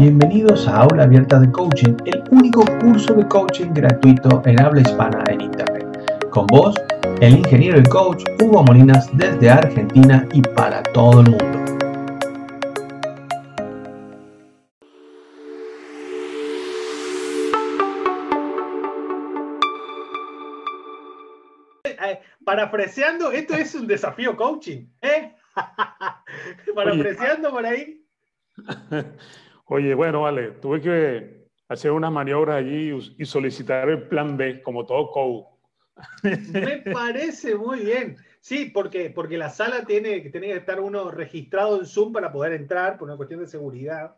Bienvenidos a Aula Abierta de Coaching, el único curso de coaching gratuito en habla hispana en Internet. Con vos, el ingeniero y coach Hugo Molinas desde Argentina y para todo el mundo. Eh, Parafraseando, esto es un desafío coaching, ¿eh? Parafraseando por ahí. Oye, bueno, vale, tuve que hacer unas maniobras allí y solicitar el plan B, como todo coach. Me parece muy bien. Sí, porque, porque la sala tiene, tiene que estar uno registrado en Zoom para poder entrar por una cuestión de seguridad.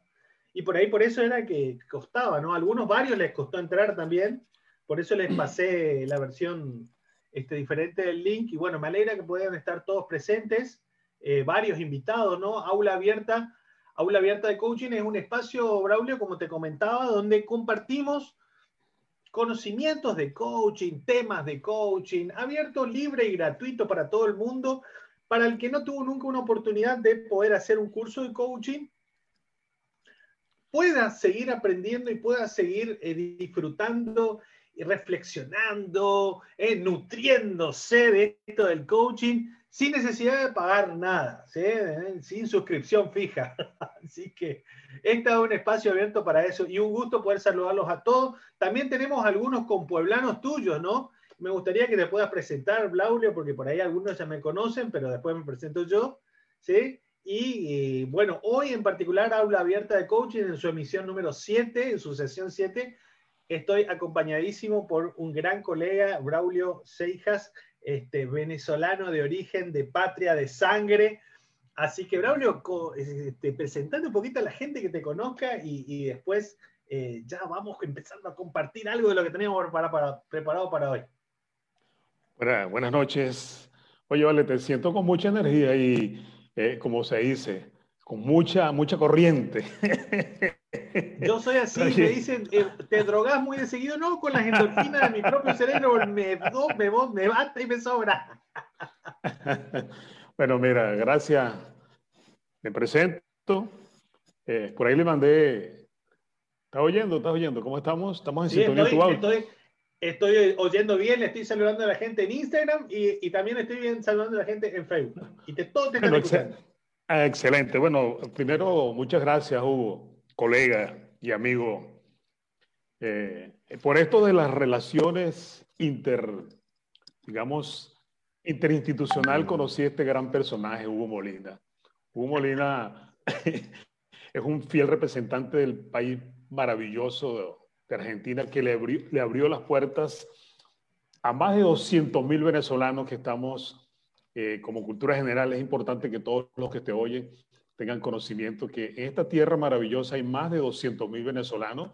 Y por ahí, por eso era que costaba, ¿no? A algunos, varios les costó entrar también. Por eso les pasé la versión este, diferente del link. Y bueno, me alegra que puedan estar todos presentes, eh, varios invitados, ¿no? Aula abierta. Aula abierta de coaching es un espacio, Braulio, como te comentaba, donde compartimos conocimientos de coaching, temas de coaching, abierto, libre y gratuito para todo el mundo. Para el que no tuvo nunca una oportunidad de poder hacer un curso de coaching, pueda seguir aprendiendo y pueda seguir eh, disfrutando y reflexionando, eh, nutriéndose de esto del coaching sin necesidad de pagar nada, ¿sí? Eh, sin suscripción fija. Así que este es un espacio abierto para eso y un gusto poder saludarlos a todos. También tenemos algunos compueblanos tuyos, ¿no? Me gustaría que te puedas presentar, Blaulio, porque por ahí algunos ya me conocen, pero después me presento yo, ¿sí? Y, bueno, hoy en particular, Aula Abierta de Coaching en su emisión número 7, en su sesión 7, estoy acompañadísimo por un gran colega, Braulio Seijas, este, venezolano de origen, de patria, de sangre. Así que, Braulio, este, presentando un poquito a la gente que te conozca y, después eh, ya vamos empezando a compartir algo de lo que teníamos para, para, preparado para hoy. Buenas noches. Oye, vale, te siento con mucha energía y, eh, como se dice, con mucha, mucha corriente. Yo soy así, me dicen, eh, ¿te drogas muy de seguido? No, con las endorfinas de mi propio cerebro me, do, me, me basta y me sobra. bueno, mira, gracias. Me presento. Eh, por ahí le mandé. ¿Estás oyendo? ¿Estás oyendo? ¿Cómo estamos? Estamos en Sí, sintonía estoy, estoy, estoy oyendo bien, le estoy saludando a la gente en Instagram y, y también estoy bien saludando a la gente en Facebook. Y te, todos te Bueno, excel- ah, excelente. Bueno, primero, muchas gracias, Hugo, colega y amigo. Eh, por esto de las relaciones inter, digamos, interinstitucional, conocí a este gran personaje, Hugo Molina. Hugo Molina es un fiel representante del país maravilloso de Argentina que le abrió, las puertas a más de 200 mil venezolanos que estamos eh, como cultura general. Es importante que todos los que te oyen tengan conocimiento que en esta tierra maravillosa hay más de 200 mil venezolanos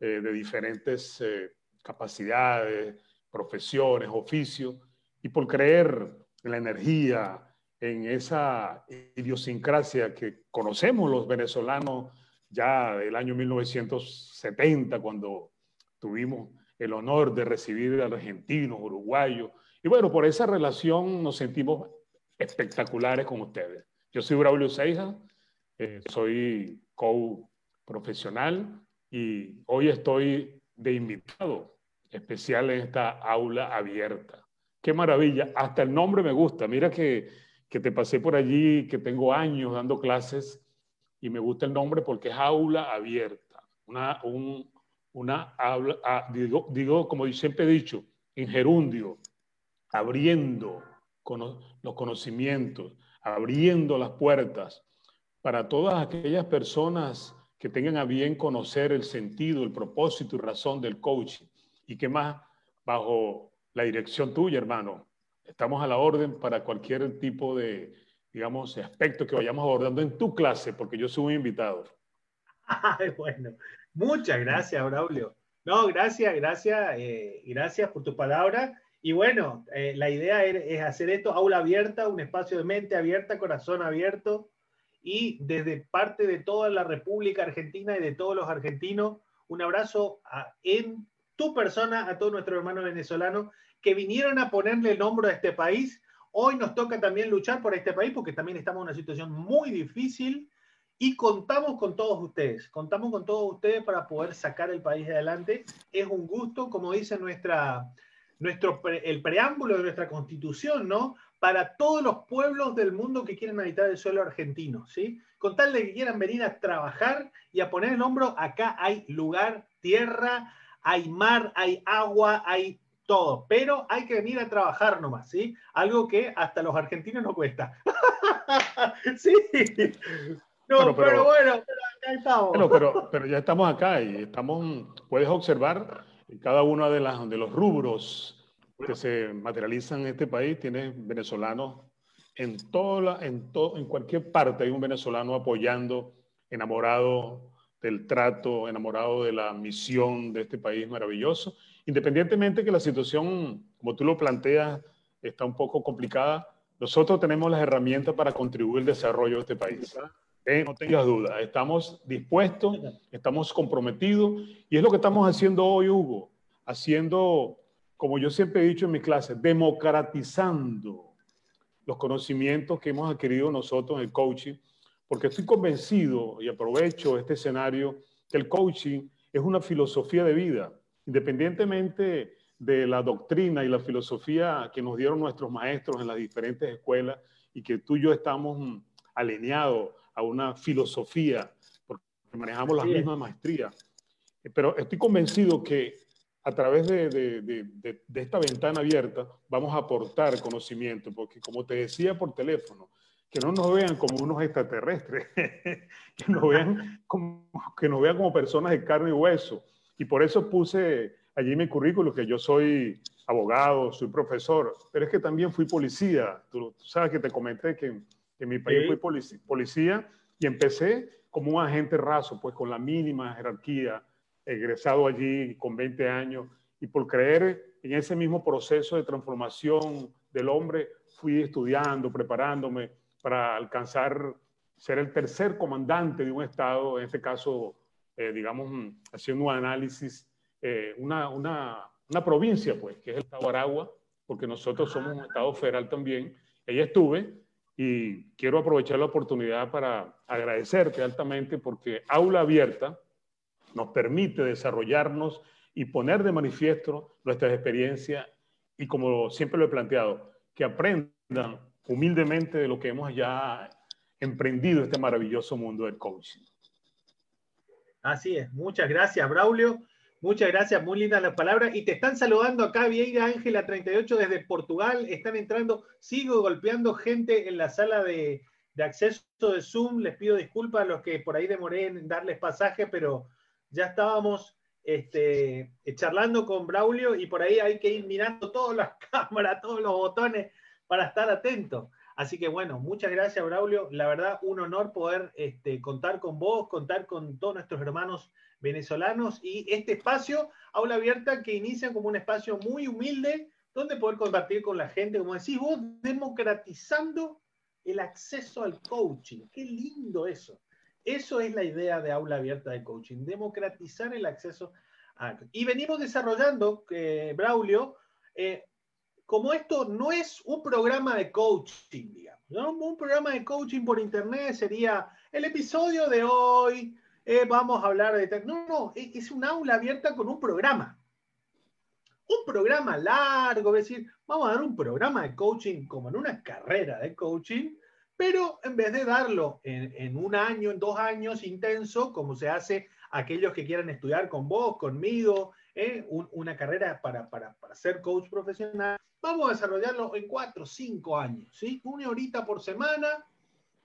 eh, de diferentes eh, capacidades, profesiones, oficios, y por creer en la energía, en esa idiosincrasia que conocemos los venezolanos ya del año 1970, cuando tuvimos el honor de recibir a argentinos, uruguayos, y bueno, por esa relación nos sentimos espectaculares con ustedes. Yo soy Braulio Seija, eh, soy coach profesional y hoy estoy de invitado especial en esta aula abierta. Qué maravilla, hasta el nombre me gusta. Mira que, que te pasé por allí, que tengo años dando clases y me gusta el nombre porque es aula abierta. Una, un, una ah, digo, digo, como siempre he dicho, en gerundio, abriendo los conocimientos, abriendo las puertas para todas aquellas personas que tengan a bien conocer el sentido, el propósito y razón del coaching. Y que más, bajo la dirección tuya, hermano, estamos a la orden para cualquier tipo de, digamos, aspecto que vayamos abordando en tu clase, porque yo soy un invitado. Ay, bueno, muchas gracias, Braulio. No, gracias, gracias, eh, gracias por tu palabra. Y bueno, eh, la idea es, es hacer esto aula abierta, un espacio de mente abierta, corazón abierto, y desde parte de toda la República Argentina y de todos los argentinos, un abrazo a- en tu persona, a todos nuestros hermanos venezolanos que vinieron a ponerle el hombro a este país. Hoy nos toca también luchar por este país porque también estamos en una situación muy difícil y contamos con todos ustedes, contamos con todos ustedes para poder sacar el país adelante. Es un gusto, como dice nuestra, nuestro, el preámbulo de nuestra constitución, ¿no? Para todos los pueblos del mundo que quieren habitar el suelo argentino, ¿sí? Con tal de que quieran venir a trabajar y a poner el hombro, acá hay lugar, tierra, hay mar, hay agua, hay todo, pero hay que venir a trabajar nomás, ¿sí? Algo que hasta los argentinos no cuesta. sí. No, pero, bueno, acá estamos. pero, pero ya estamos acá y estamos, puedes observar cada uno de, las, de los rubros que se materializan en este país, tienes venezolanos en, toda en, en cualquier parte, hay un venezolano apoyando, enamorado del trato, enamorado de la misión de este país maravilloso, independientemente que la situación, como tú lo planteas, está un poco complicada, nosotros tenemos las herramientas para contribuir al desarrollo de este país. Eh, no tengas duda, estamos dispuestos, estamos comprometidos y es lo que estamos haciendo hoy, Hugo, haciendo, como yo siempre he dicho en mi clase, democratizando los conocimientos que hemos adquirido nosotros en el coaching, porque estoy convencido y aprovecho este escenario que el coaching es una filosofía de vida, independientemente de la doctrina y la filosofía que nos dieron nuestros maestros en las diferentes escuelas y que tú y yo estamos alineados a una filosofía, porque manejamos la misma maestría. Pero estoy convencido que a través de, de, de, de, esta ventana abierta vamos a aportar conocimiento, porque como te decía por teléfono, que no nos vean como unos extraterrestres, que, nos vean como, que nos vean como personas de carne y hueso. Y por eso puse allí en mi currículo que yo soy abogado, soy profesor, pero es que también fui policía. Tú, sabes que te comenté que en mi país fui policía, y empecé como un agente raso, pues con la mínima jerarquía, egresado allí con 20 años, y por creer en ese mismo proceso de transformación del hombre, fui estudiando, preparándome para alcanzar ser el tercer comandante de un Estado, en este caso, eh, digamos, haciendo un análisis, eh, una, una, una, provincia, pues, que es el Estado Aragua, porque nosotros somos un Estado federal también. Ahí estuve y quiero aprovechar la oportunidad para agradecerte altamente porque Aula Abierta nos permite desarrollarnos y poner de manifiesto nuestras experiencias y como siempre lo he planteado, que aprendan humildemente de lo que hemos ya emprendido este maravilloso mundo del coaching. Así es, muchas gracias Braulio. Muchas gracias, muy lindas las palabras. Y te están saludando acá, Vieira Ángela 38 desde Portugal. Están entrando, sigo golpeando gente en la sala de, acceso de Zoom. Les pido disculpas a los que por ahí demoré en darles pasaje, pero ya estábamos este, charlando con Braulio y por ahí hay que ir mirando todas las cámaras, todos los botones para estar atento. Así que bueno, muchas gracias, Braulio. La verdad, un honor poder este, contar con vos, contar con todos nuestros hermanos venezolanos y este espacio, aula abierta, que inicia como un espacio muy humilde donde poder compartir con la gente, como decís vos, democratizando el acceso al coaching. Qué lindo eso. Eso es la idea de aula abierta de coaching, democratizar el acceso a... Y venimos desarrollando, eh, Braulio, eh, como esto no es un programa de coaching, digamos, un programa de coaching por internet sería el episodio de hoy, eh, vamos a hablar de... No, no, es un aula abierta con un programa. Un programa largo, es decir, vamos a dar un programa de coaching como en una carrera de coaching, pero en vez de darlo en, un año, en dos años intenso, como se hace aquellos que quieran estudiar con vos, conmigo, eh, una carrera para, para, ser coach profesional, vamos a desarrollarlo en cuatro, cinco años, ¿sí? Una horita por semana,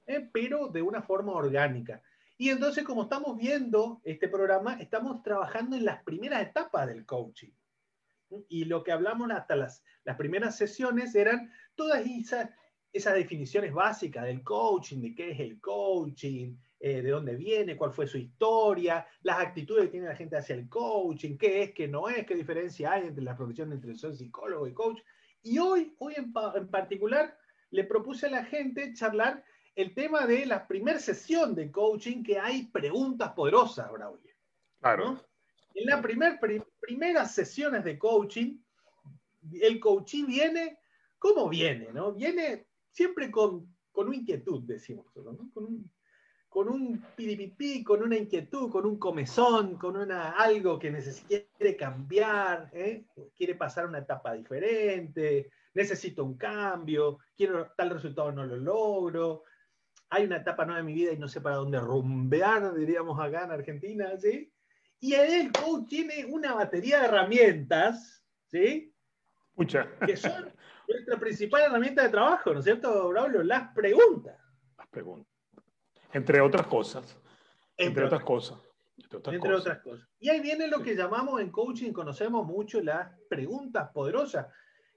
eh, pero de una forma orgánica. Y entonces, como estamos viendo este programa, estamos trabajando en las primeras etapas del coaching. Y lo que hablamos hasta las, las primeras sesiones eran todas esas, esas definiciones básicas del coaching, de qué es el coaching, eh, de dónde viene, cuál fue su historia, las actitudes que tiene la gente hacia el coaching, qué es, qué no es, qué diferencia hay entre la profesión entre el psicólogo y coach. Y hoy, hoy en, en particular, le propuse a la gente charlar el tema de la primera sesión de coaching que hay preguntas poderosas, Braulio. Claro. En las primer, primeras sesiones de coaching, el coaching viene, ¿cómo viene? ¿no? Viene siempre con, con una inquietud, decimos, ¿no? con, con un piripipí, con una inquietud, con un comezón, con una, algo que necesita, quiere cambiar, ¿eh? quiere pasar una etapa diferente, necesito un cambio, quiero tal resultado, no lo logro, hay una etapa nueva en mi vida y no sé para dónde rumbear, diríamos acá en Argentina, ¿sí? Y el coach tiene una batería de herramientas, ¿sí? Muchas. Que son nuestra principal herramienta de trabajo, ¿no es cierto, Braulio? Las preguntas. Las preguntas. Entre otras cosas. Entre, otras, cosas. Entre, otras, cosas. Y ahí viene lo que llamamos en coaching, conocemos mucho las preguntas poderosas.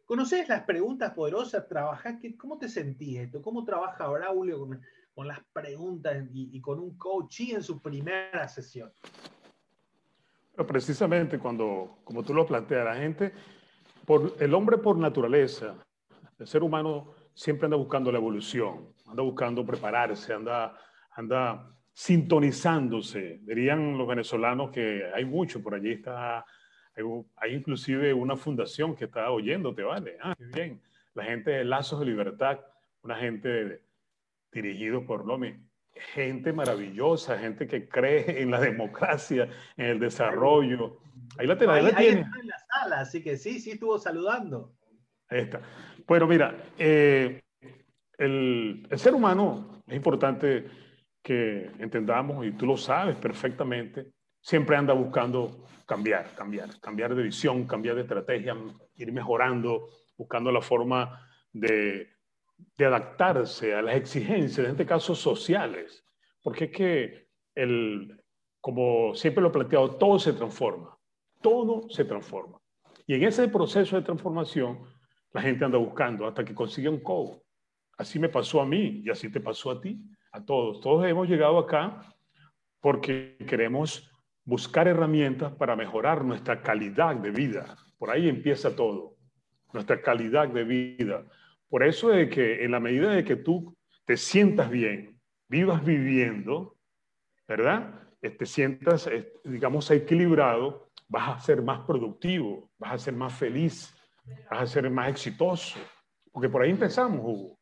¿Conoces las preguntas poderosas? ¿Trabajás? ¿Cómo te sentís esto? ¿Cómo trabaja Braulio con, las preguntas y, con un coach en su primera sesión? Pero precisamente cuando, como tú lo planteas, la gente, por, el hombre por naturaleza, el ser humano siempre anda buscando la evolución, anda buscando prepararse, anda anda sintonizándose. Dirían los venezolanos que hay mucho, por allí está, hay, inclusive una fundación que está oyéndote, ¿vale? Ah, bien. La gente de Lazos de Libertad, una gente dirigido por Lomi, gente maravillosa, gente que cree en la democracia, en el desarrollo. Ahí la, tiene. Ahí, está en la sala, así que sí, sí estuvo saludando. Ahí está. Bueno, mira, eh, el, el, ser humano es importante que entendamos, y tú lo sabes perfectamente, siempre anda buscando cambiar, cambiar, cambiar de visión, cambiar de estrategia, ir mejorando, buscando la forma de, de adaptarse a las exigencias, en este caso sociales, porque es que, el, como siempre lo he planteado, todo se transforma, todo se transforma. Y en ese proceso de transformación, la gente anda buscando hasta que consigue un coach. Así me pasó a mí y así te pasó a ti a todos. Todos hemos llegado acá porque queremos buscar herramientas para mejorar nuestra calidad de vida. Por ahí empieza todo, nuestra calidad de vida. Por eso es que en la medida de que tú te sientas bien, vivas viviendo, ¿verdad? Te sientas, digamos, equilibrado, vas a ser más productivo, vas a ser más feliz, vas a ser más exitoso. Porque por ahí empezamos, Hugo.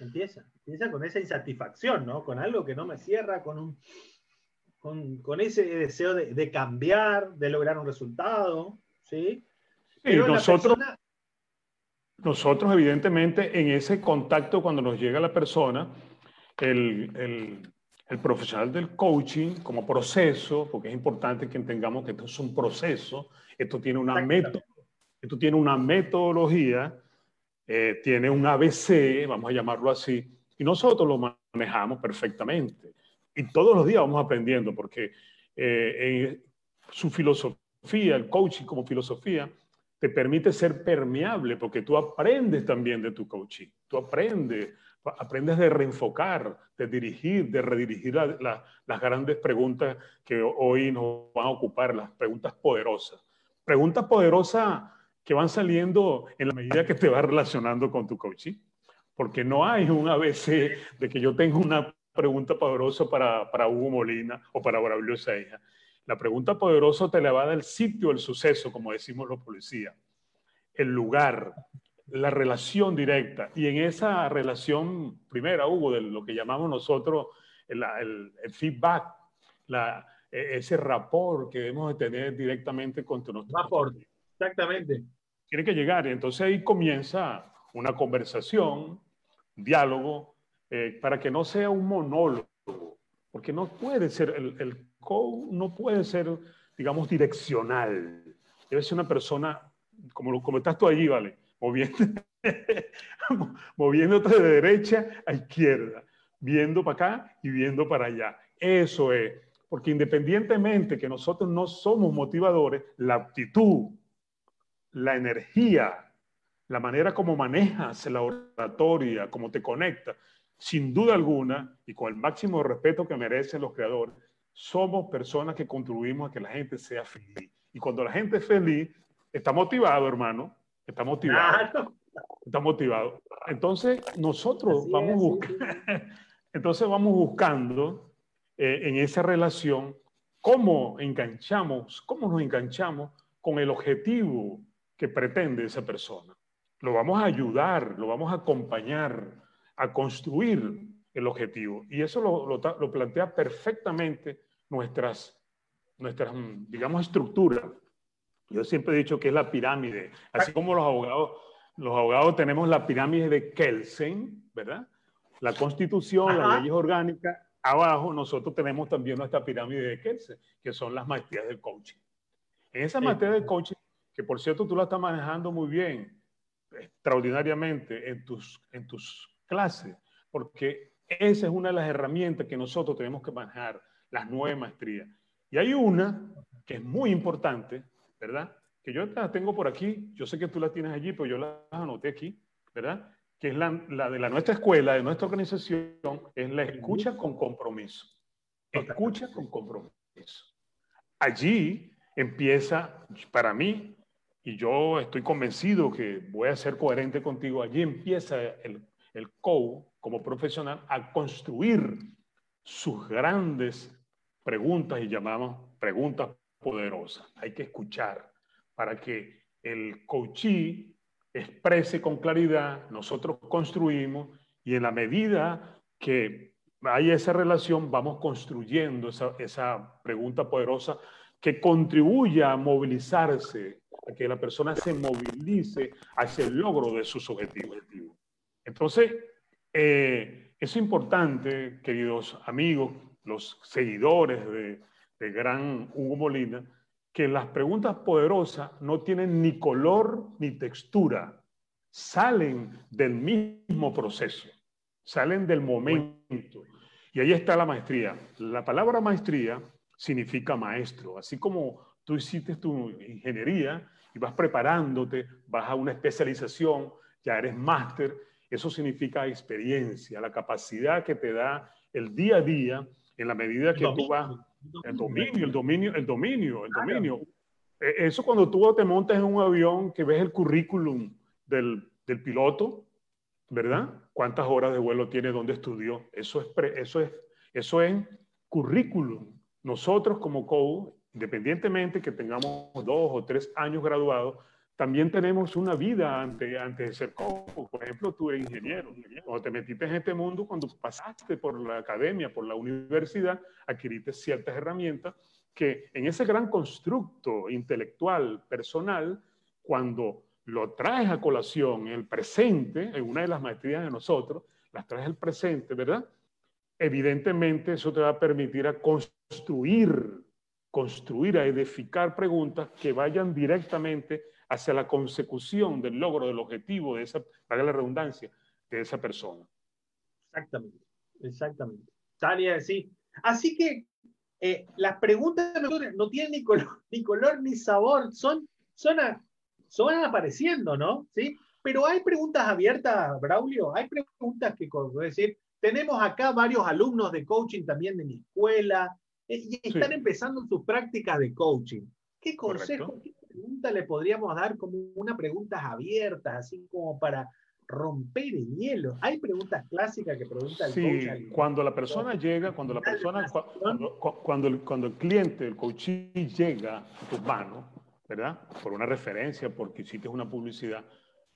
Empieza. Empieza con esa insatisfacción, ¿no? Con algo que no me cierra, con, un, con, ese deseo de, cambiar, de lograr un resultado, ¿sí? Y nosotros, nosotros, evidentemente, en ese contacto cuando nos llega la persona, el, el, profesional del coaching como proceso, porque es importante que entendamos que esto es un proceso, esto tiene una, esto tiene una metodología, eh, tiene un ABC, vamos a llamarlo así, y nosotros lo manejamos perfectamente. Y todos los días vamos aprendiendo, porque eh, su filosofía, el coaching como filosofía, te permite ser permeable, porque tú aprendes también de tu coaching. Tú aprendes, aprendes de reenfocar, de dirigir, de redirigir las grandes preguntas que hoy nos van a ocupar, las preguntas poderosas. Preguntas poderosas que van saliendo en la medida que te vas relacionando con tu coaching porque no hay un ABC de que yo tengo una pregunta poderosa para, para Hugo Molina o para Braulio Seija. La pregunta poderosa te la va a dar el sitio, el suceso, como decimos los policías, el lugar, la relación directa. Y en esa relación primera, Hugo, de lo que llamamos nosotros el, el, feedback, la, e, ese rapport que debemos de tener directamente con nuestro... Rapport, exactamente. Tiene que llegar. Y entonces ahí comienza una conversación, diálogo, eh, para que no sea un monólogo, porque no puede ser, el, el no puede ser, digamos, direccional. Debe ser una persona, como, como estás tú allí, ¿vale? Moviendo, moviéndote de derecha a izquierda, viendo para acá y viendo para allá. Eso es, porque independientemente que nosotros no somos motivadores, la actitud, la energía, la manera como manejas la oratoria, cómo te conectas, sin duda alguna, y con el máximo respeto que merecen los creadores, somos personas que contribuimos a que la gente sea feliz. Y cuando la gente es feliz, está motivado, hermano, está motivado. Está motivado. Entonces, nosotros vamos, Entonces vamos buscando eh, en esa relación cómo enganchamos, cómo nos enganchamos con el objetivo que pretende esa persona lo vamos a ayudar, lo vamos a acompañar a construir el objetivo. Y eso lo, lo, plantea perfectamente nuestras, nuestras, digamos, estructuras. Yo siempre he dicho que es la pirámide, así como los abogados, los abogados tenemos la pirámide de Kelsen, ¿verdad? La constitución, las leyes orgánicas, abajo nosotros tenemos también nuestra pirámide de Kelsen, que son las maestrías del coaching. En esa materia de coaching, que por cierto tú la estás manejando muy bien, extraordinariamente en tus, en tus clases, porque esa es una de las herramientas que nosotros tenemos que manejar, las nueve maestrías. Y hay una que es muy importante, ¿verdad? Que yo la tengo por aquí, yo sé que tú la tienes allí, pero yo la anoté aquí, ¿verdad? Que es la, la de la nuestra escuela, de nuestra organización, es la escucha con compromiso. Escucha con compromiso. Allí empieza, para mí, y yo estoy convencido que voy a ser coherente contigo, allí empieza el, el COU como profesional a construir sus grandes preguntas y llamamos preguntas poderosas. Hay que escuchar para que el coachee exprese con claridad, nosotros construimos y en la medida que hay esa relación vamos construyendo esa, esa pregunta poderosa que contribuya a movilizarse, a que la persona se movilice hacia el logro de sus objetivos. Entonces, eh, es importante, queridos amigos, los seguidores de, Gran Hugo Molina, que las preguntas poderosas no tienen ni color ni textura, salen del mismo proceso, salen del momento. Y ahí está la maestría. La palabra maestría significa maestro. Así como tú hiciste tu ingeniería y vas preparándote, vas a una especialización, ya eres máster, eso significa experiencia, la capacidad que te da el día a día en la medida que tú vas, el dominio, el dominio, el dominio, el dominio. E, eso cuando tú te montas en un avión que ves el currículum del, del piloto, ¿verdad? ¿Cuántas horas de vuelo tiene, dónde estudió? Eso es, eso es, eso es currículum. Nosotros como COU, independientemente que tengamos dos o tres años graduados, también tenemos una vida antes de ser COU. Por ejemplo, tú eres ingeniero. Cuando te metiste en este mundo, cuando pasaste por la academia, por la universidad, adquiriste ciertas herramientas que en ese gran constructo intelectual, personal, cuando lo traes a colación en el presente, en una de las maestrías de nosotros, las traes al presente, ¿verdad? Evidentemente eso te va a permitir a construir, construir, a edificar preguntas que vayan directamente hacia la consecución del logro del objetivo de esa, para la redundancia, de esa persona. Exactamente, exactamente. Tania, sí. Así que eh, las preguntas no tienen ni color, ni, color, ni sabor, son, son, son apareciendo, ¿no? ¿Sí? Pero hay preguntas abiertas, Braulio, hay preguntas que, como decir, tenemos acá varios alumnos de coaching también de mi escuela eh, y están empezando sus prácticas de coaching. ¿Qué consejo, qué pregunta le podríamos dar como una preguntas abiertas, así como para romper el hielo? Hay preguntas clásicas que pregunta el sí, cuando la persona llega, cuando la persona, cuando, cuando, el, cuando el cliente, el coach llega a tus manos, ¿verdad? Por una referencia, porque hiciste una publicidad,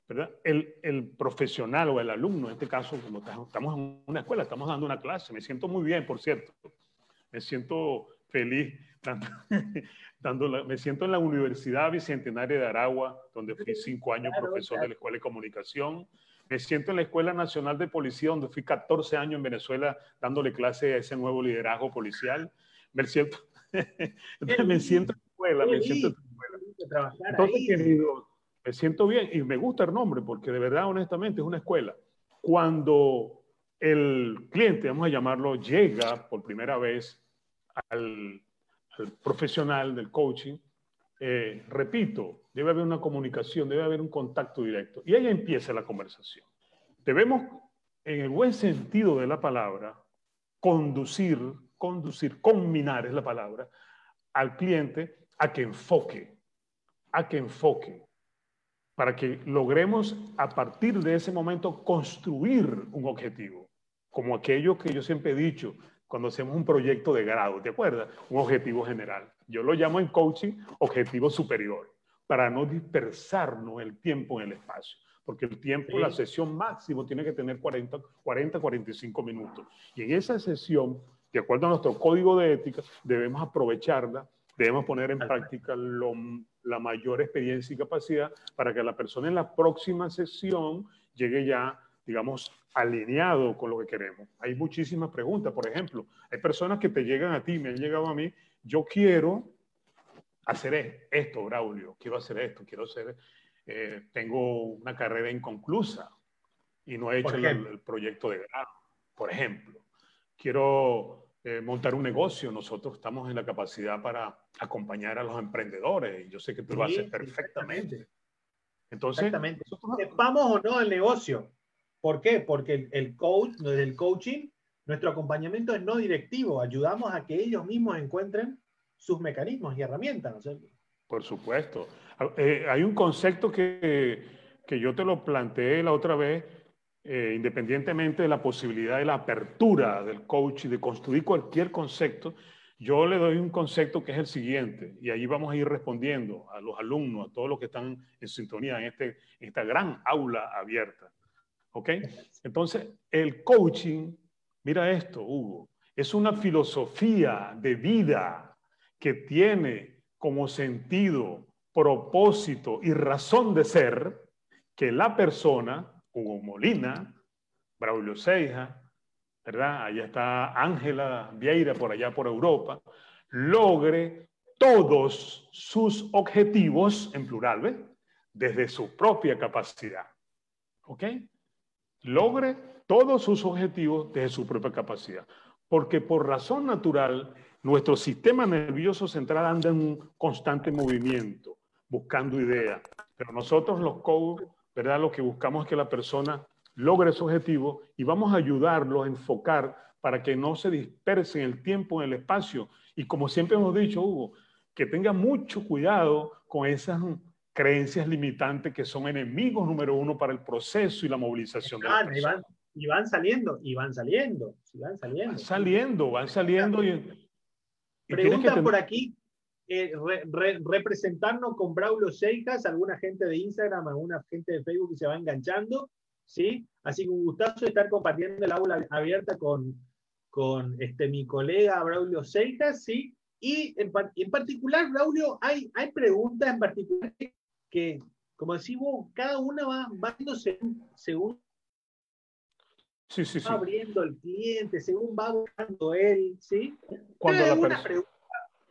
¿verdad? El, el, profesional o el alumno, en este caso, estamos en una escuela, estamos dando una clase, me siento muy bien, por cierto, me siento feliz, dando, me siento en la Universidad Bicentenaria de Aragua, donde fui cinco años profesor de la Escuela de Comunicación, me siento en la Escuela Nacional de Policía, donde fui 14 años en Venezuela dándole clase a ese nuevo liderazgo policial, me siento, me siento en la escuela, me siento en la escuela. Entonces, querido, me siento bien y me gusta el nombre porque de verdad, honestamente, es una escuela. Cuando el cliente, vamos a llamarlo, llega por primera vez al, profesional del coaching, eh, repito, debe haber una comunicación, debe haber un contacto directo. Y ahí empieza la conversación. Debemos, en el buen sentido de la palabra, conducir, conducir, combinar es la palabra, al cliente a que enfoque, a que enfoque, para que logremos a partir de ese momento construir un objetivo, como aquello que yo siempre he dicho cuando hacemos un proyecto de grado, ¿te acuerdas? Un objetivo general. Yo lo llamo en coaching objetivo superior, para no dispersarnos el tiempo en el espacio. porque el tiempo, la sesión máximo tiene que tener 40, 40, 45 minutos. Y en esa sesión, de acuerdo a nuestro código de ética, debemos aprovecharla, debemos poner en práctica la mayor experiencia y capacidad para que la persona en la próxima sesión llegue ya, digamos, alineado con lo que queremos. Hay muchísimas preguntas, por ejemplo, hay personas que te llegan a ti, me han llegado a mí, yo quiero hacer esto, Braulio, quiero hacer esto, quiero hacer, eh, tengo una carrera inconclusa y no he hecho el, proyecto de grado, por ejemplo. Quiero eh, montar un negocio, nosotros estamos en la capacidad para acompañar a los emprendedores y yo sé que tú lo haces perfectamente. Entonces, exactamente. ¿vamos o no el negocio. ¿Por qué? Porque el, el coach, desde el coaching, nuestro acompañamiento es no directivo, ayudamos a que ellos mismos encuentren sus mecanismos y herramientas. Por supuesto. Eh, hay un concepto que, que, yo te lo planteé la otra vez, eh, independientemente de la posibilidad de la apertura del coach y de construir cualquier concepto, yo le doy un concepto que es el siguiente, y ahí vamos a ir respondiendo a los alumnos, a todos los que están en sintonía en, este, en esta gran aula abierta. ¿Ok? Entonces, el coaching, mira esto, Hugo, es una filosofía de vida que tiene como sentido, propósito y razón de ser que la persona, Hugo Molina, Braulio Seija, ¿verdad? Allá está Ángela Vieira por allá por Europa, logre todos sus objetivos, en plural, ¿ves? Desde su propia capacidad. ¿Ok? Logre todos sus objetivos desde su propia capacidad. Porque por razón natural, nuestro sistema nervioso central anda en un constante movimiento, buscando ideas. Pero nosotros los coaches, ¿verdad? Lo que buscamos es que la persona logre su objetivo y vamos a ayudarlo a enfocar para que no se disperse en el tiempo, en el espacio. Y como siempre hemos dicho, Hugo, que tenga mucho cuidado con esas creencias limitantes que son enemigos número uno para el proceso y la movilización de la persona. Y van, saliendo, y van saliendo, y van saliendo. Van saliendo, van saliendo y, Pregunta por aquí, eh, representarnos con Braulio Seijas, alguna gente de Instagram, alguna gente de Facebook que se va enganchando, ¿sí? Así que un gustazo estar compartiendo el aula abierta con, con este, mi colega Braulio Seijas, ¿sí? Y en, en, particular, Braulio, hay, hay preguntas en particular que, como decimos, cada una va, va según Sí, sí, sí. Va abriendo el cliente, según va buscando él, ¿sí? Cuando es, una pregunta,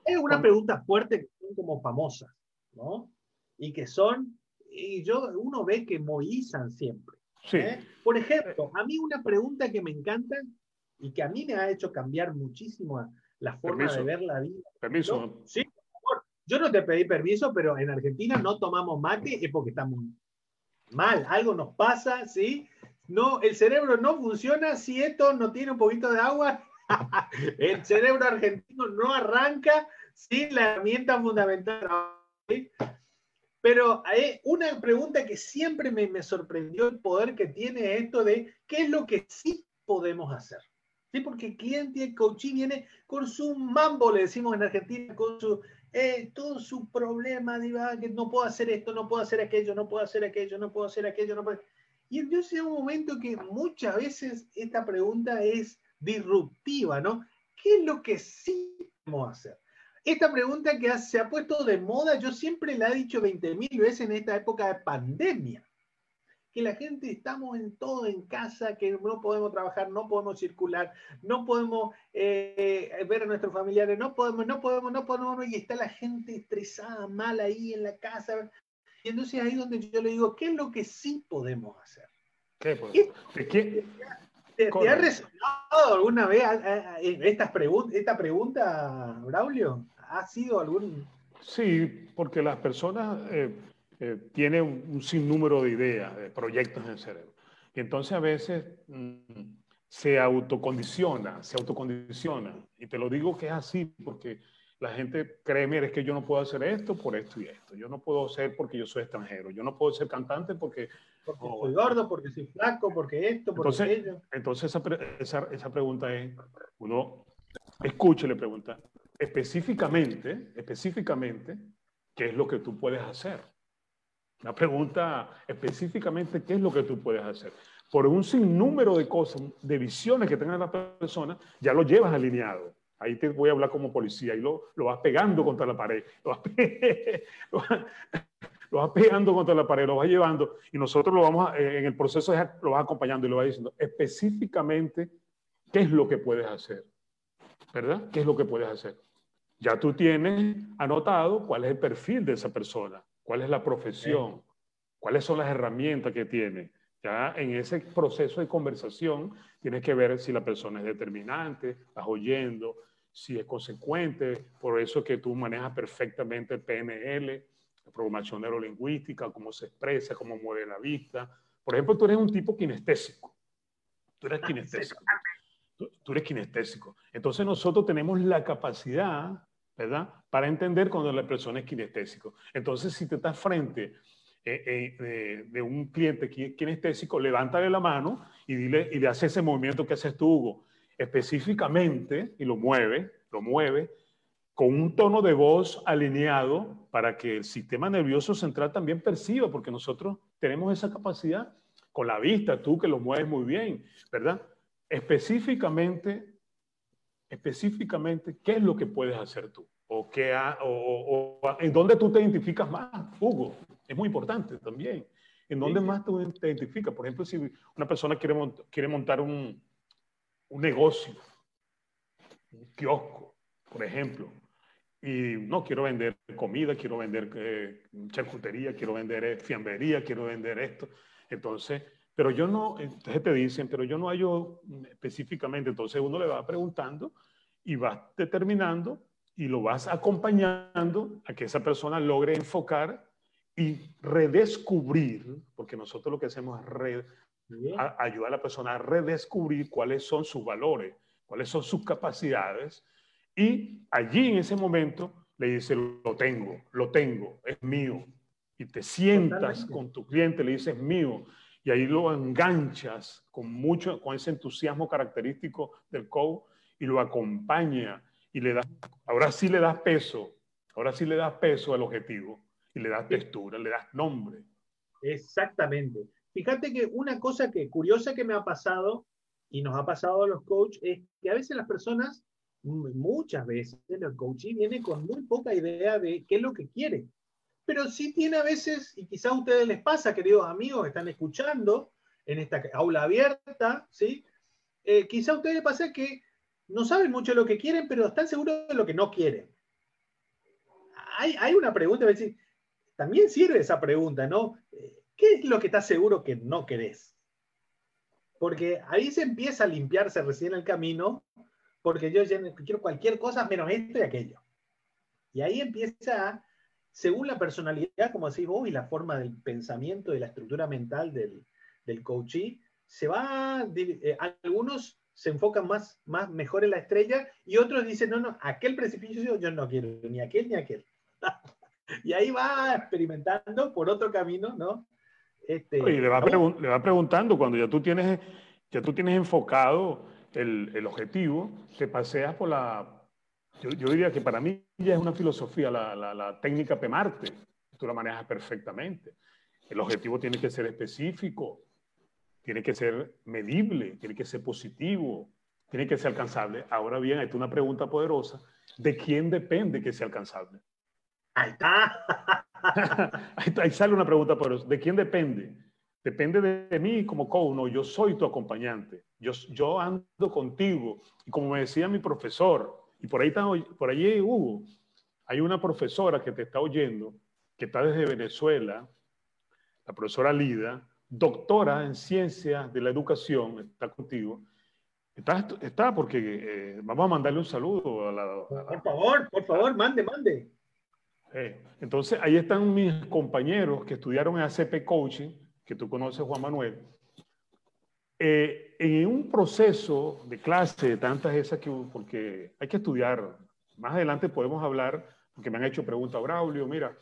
es una pregunta fuerte que son como famosas, ¿no? Y que son, y yo, uno ve que movilizan siempre. Sí. ¿eh? Por ejemplo, a mí una pregunta que me encanta y que a mí me ha hecho cambiar muchísimo la forma de ver la vida. Permiso. sí. Yo no te pedí permiso, pero en Argentina no tomamos mate, es porque estamos mal, algo nos pasa, ¿sí? no, el cerebro no funciona si esto no tiene un poquito de agua. el cerebro argentino no arranca sin la herramienta fundamental. Pero hay eh, una pregunta que siempre me, me, sorprendió el poder que tiene esto de qué es lo que sí podemos hacer. ¿Sí? Porque el cliente, el coaching viene con su mambo, le decimos en Argentina, con su, eh, todo su problema, diga, que no puedo hacer esto, no puedo hacer aquello, no puedo hacer aquello, no puedo hacer aquello, no puedo... Y entonces es un momento que muchas veces esta pregunta es disruptiva, ¿no? ¿Qué es lo que sí podemos hacer? Esta pregunta que se ha puesto de moda, yo siempre la he dicho 20.000 veces en esta época de pandemia, que la gente estamos en todo en casa, que no podemos trabajar, no podemos circular, no podemos eh, ver a nuestros familiares, no podemos, no podemos, no podemos, y está la gente estresada, mal ahí en la casa, y entonces ahí donde yo le digo, ¿qué es lo que sí podemos hacer? ¿Qué ¿Te, ¿Te, ha resonado alguna vez esta pregunta, Braulio? ¿Ha sido algún...? Sí, porque las personas eh, eh, tienen un, sinnúmero de ideas, de proyectos en el cerebro. Y entonces a veces mm, se autocondiciona, se autocondiciona. Y te lo digo que es así, porque la gente cree, mire, es que yo no puedo hacer esto por esto y esto. Yo no puedo ser porque yo soy extranjero. Yo no puedo ser cantante porque... Porque soy gordo, porque soy flaco, porque esto, porque entonces, aquello. Entonces esa, esa, pregunta es, uno escucha y le pregunta, específicamente, específicamente, ¿qué es lo que tú puedes hacer? Una pregunta específicamente, ¿qué es lo que tú puedes hacer? Por un sinnúmero de cosas, de visiones que tenga la persona, ya lo llevas alineado. Ahí te voy a hablar como policía y lo, lo vas pegando contra la pared. Lo vas, lo vas, pegando contra la pared, lo vas llevando y nosotros lo vamos eh, en el proceso lo vas acompañando y lo vas diciendo específicamente qué es lo que puedes hacer. ¿Verdad? ¿Qué es lo que puedes hacer? Ya tú tienes anotado cuál es el perfil de esa persona, cuál es la profesión, cuáles son las herramientas que tiene. Ya en ese proceso de conversación tienes que ver si la persona es determinante, estás oyendo, si es consecuente. Por eso que tú manejas perfectamente el PNL, la programación neurolingüística, cómo se expresa, cómo mueve la vista. Por ejemplo, tú eres un tipo kinestésico. Tú eres kinestésico. Tú, eres kinestésico. Entonces nosotros tenemos la capacidad, ¿verdad? Para entender cuando la persona es kinestésico. Entonces, si te estás frente eh, eh, de, un cliente kinestésico, levántale la mano y, dile, y le hace ese movimiento que haces tú, Hugo, específicamente, y lo mueve, lo mueve, con un tono de voz alineado para que el sistema nervioso central también perciba, porque nosotros tenemos esa capacidad con la vista, tú que lo mueves muy bien, ¿verdad? Específicamente, específicamente, ¿qué es lo que puedes hacer tú? ¿O, qué o, o en dónde tú te identificas más, Hugo? Es muy importante también. ¿En dónde más te identificas? Por ejemplo, si una persona quiere, quiere montar un, un negocio, un kiosco, por ejemplo, y no quiero vender comida, quiero vender eh, charcutería, quiero vender eh, fiambrería, quiero vender esto. Entonces, pero yo no, entonces te dicen, pero yo no hallo específicamente. Entonces uno le va preguntando y vas determinando y lo vas acompañando a que esa persona logre enfocar y redescubrir, porque nosotros lo que hacemos es ayudar a la persona a redescubrir cuáles son sus valores, cuáles son sus capacidades, y allí en ese momento le dice, lo tengo, lo tengo, es mío. Y te sientas con tu cliente, le dices mío, y ahí lo enganchas con mucho, con ese entusiasmo característico del coach y lo acompaña y le das, ahora sí le das peso, ahora sí le das peso al objetivo y le das textura, le das nombre. Exactamente. Fíjate que una cosa que curiosa que me ha pasado y nos ha pasado a los coaches es que a veces las personas, muchas veces el coaching viene con muy poca idea de qué es lo que quiere. Pero sí tiene a veces, y quizá a ustedes les pasa, queridos amigos que están escuchando en esta aula abierta, ¿sí? Eh, quizá a ustedes les pasa que no saben mucho lo que quieren, pero están seguros de lo que no quieren. Hay, hay una pregunta, también sirve esa pregunta, ¿no? ¿Qué es lo que estás seguro que no querés? Porque ahí se empieza a limpiarse recién el camino, porque yo quiero cualquier cosa menos esto y aquello. Y ahí empieza, según la personalidad, como decís vos, y la forma del pensamiento, y la estructura mental del, del coachee, se va, eh, algunos se enfocan más, más mejor en la estrella y otros dicen, no, no, aquel precipicio yo no quiero, ni aquel ni aquel. y ahí va experimentando por otro camino, ¿no? Este, y le va, le va, preguntando, cuando ya tú tienes, ya tú tienes enfocado el, el objetivo, te paseas por la... Yo, yo, diría que para mí ya es una filosofía, la, la, la técnica PEMARTE, tú la manejas perfectamente. El objetivo tiene que ser específico, tiene que ser medible, tiene que ser positivo, tiene que ser alcanzable. Ahora bien, hay una pregunta poderosa, ¿de quién depende que sea alcanzable? Ahí está. ahí, sale una pregunta por eso. ¿De quién depende? Depende de, mí como coach, no, yo soy tu acompañante. Yo, yo ando contigo. Y como me decía mi profesor, y por ahí, está, por ahí Hugo, hay una profesora que te está oyendo, que está desde Venezuela, la profesora Lida, doctora en ciencias de la educación, está contigo. Está, está porque eh, vamos a mandarle un saludo a la... Por favor, por favor, mande, mande. Eh, entonces, ahí están mis compañeros que estudiaron en ACP Coaching, que tú conoces, Juan Manuel. Eh, en un proceso de clase, de tantas esas que, porque hay que estudiar, más adelante podemos hablar, porque me han hecho preguntas, Braulio, mira,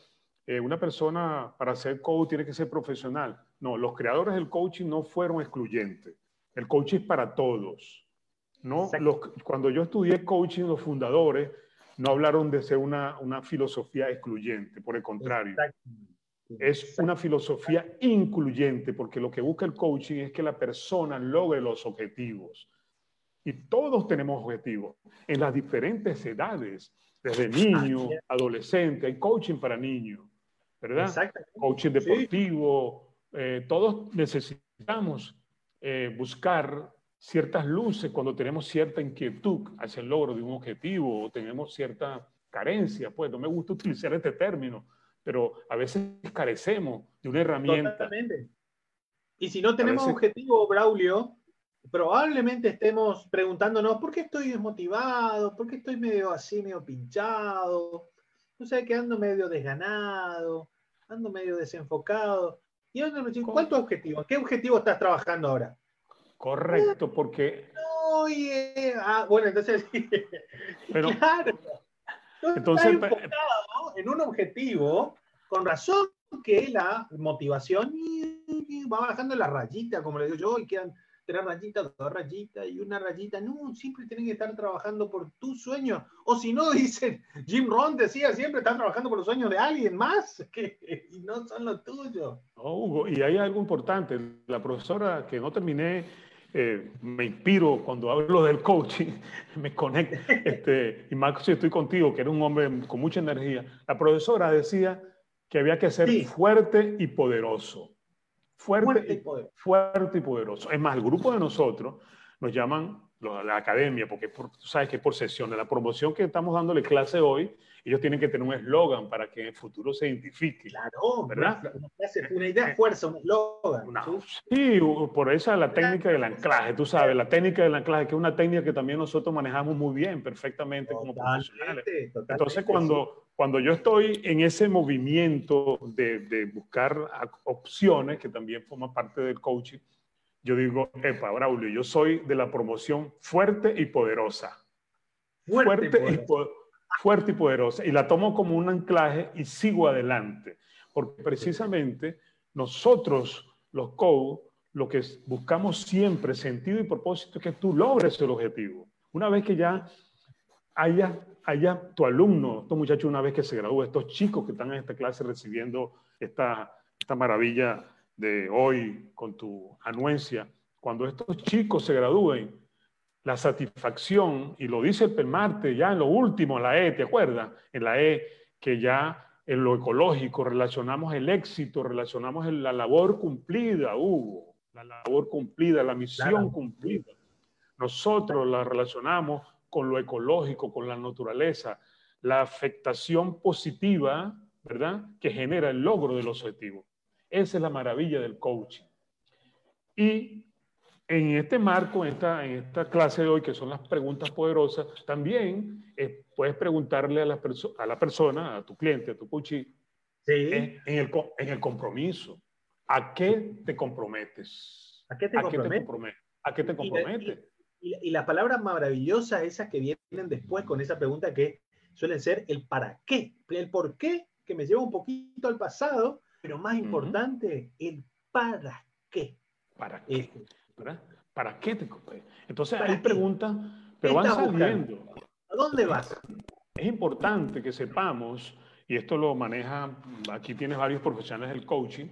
eh, una persona para ser coach tiene que ser profesional. No, los creadores del coaching no fueron excluyentes. El coaching es para todos. ¿no? cuando yo estudié coaching, los fundadores no hablaron de ser una, una filosofía excluyente, por el contrario. Es una filosofía incluyente, porque lo que busca el coaching es que la persona logre los objetivos. Y todos tenemos objetivos en las diferentes edades, desde niño, adolescente, hay coaching para niños, ¿verdad? Coaching deportivo, eh, todos necesitamos eh, buscar ciertas luces cuando tenemos cierta inquietud hacia el logro de un objetivo o tenemos cierta carencia, pues no me gusta utilizar este término, pero a veces carecemos de una herramienta. Totalmente. Y si no tenemos objetivo, Braulio, probablemente estemos preguntándonos por qué estoy desmotivado, por qué estoy medio así, medio pinchado, no sé, que ando medio desganado, ando medio desenfocado. Y ¿cuál es tu objetivo? ¿Qué objetivo estás trabajando ahora? Correcto, porque... Oye, ah, bueno, entonces... Pero, claro. Entonces, enfocado en un objetivo, con razón que la motivación va bajando la rayita, como le digo yo, y quedan tres rayitas, dos rayitas y una rayita. No, siempre tienen que estar trabajando por tu sueño. O si no, dicen, Jim Ron decía, siempre están trabajando por los sueños de alguien más que, y no son los tuyos. Hugo, y hay algo importante. La profesora que no terminé, eh, me inspiro cuando hablo del coaching, me conecto. Este, y Marcos, si estoy contigo, que eres un hombre con mucha energía. La profesora decía que había que ser fuerte y poderoso fuerte, y fuerte y poderoso. Es más, el grupo de nosotros nos llaman la academia, porque tú sabes que es por sesiones. La promoción que estamos dándole clase hoy, ellos tienen que tener un eslogan para que en el futuro se identifique. Claro, ¿verdad? Una, idea fuerza, un eslogan. Sí, por esa la técnica del anclaje, tú sabes, la técnica del anclaje, que es una técnica que también nosotros manejamos muy bien, perfectamente como profesionales. Entonces, cuando, cuando yo estoy en ese movimiento de, buscar opciones, que también forma parte del coaching, yo digo, epa, Braulio, yo soy de la promoción fuerte y poderosa. Fuerte, y, fuerte y poderosa. Y la tomo como un anclaje y sigo adelante. Porque precisamente nosotros, los coach, lo que buscamos siempre, sentido y propósito, es que tú logres el objetivo. Una vez que ya haya allá tu alumno, estos muchachos una vez que se gradúen, estos chicos que están en esta clase recibiendo esta, esta maravilla de hoy con tu anuencia, cuando estos chicos se gradúen, la satisfacción, y lo dice el Permarte ya en lo último, en la E, ¿te acuerdas? En la E, que ya en lo ecológico relacionamos el éxito, relacionamos la labor cumplida, Hugo, la labor cumplida, la misión cumplida. Nosotros la relacionamos con lo ecológico, con la naturaleza, la afectación positiva, ¿verdad? Que genera el logro de los objetivos. Esa es la maravilla del coaching. Y en este marco, en esta, en esta clase de hoy, que son las preguntas poderosas, también eh, puedes preguntarle a la, a la persona, a tu cliente, a tu coachee, en, el, en el compromiso. ¿A qué te comprometes? ¿A qué te, comprometes? ¿A qué te comprometes? Y, las palabras maravillosas, esas que vienen después con esa pregunta que suelen ser el para qué, el por qué, que me lleva un poquito al pasado, pero más importante, el para qué. ¿Para qué? Este. ¿Para qué te Entonces hay preguntas, pero van saliendo. ¿A dónde vas? Es importante que sepamos, y esto lo maneja, aquí tienes varios profesionales del coaching,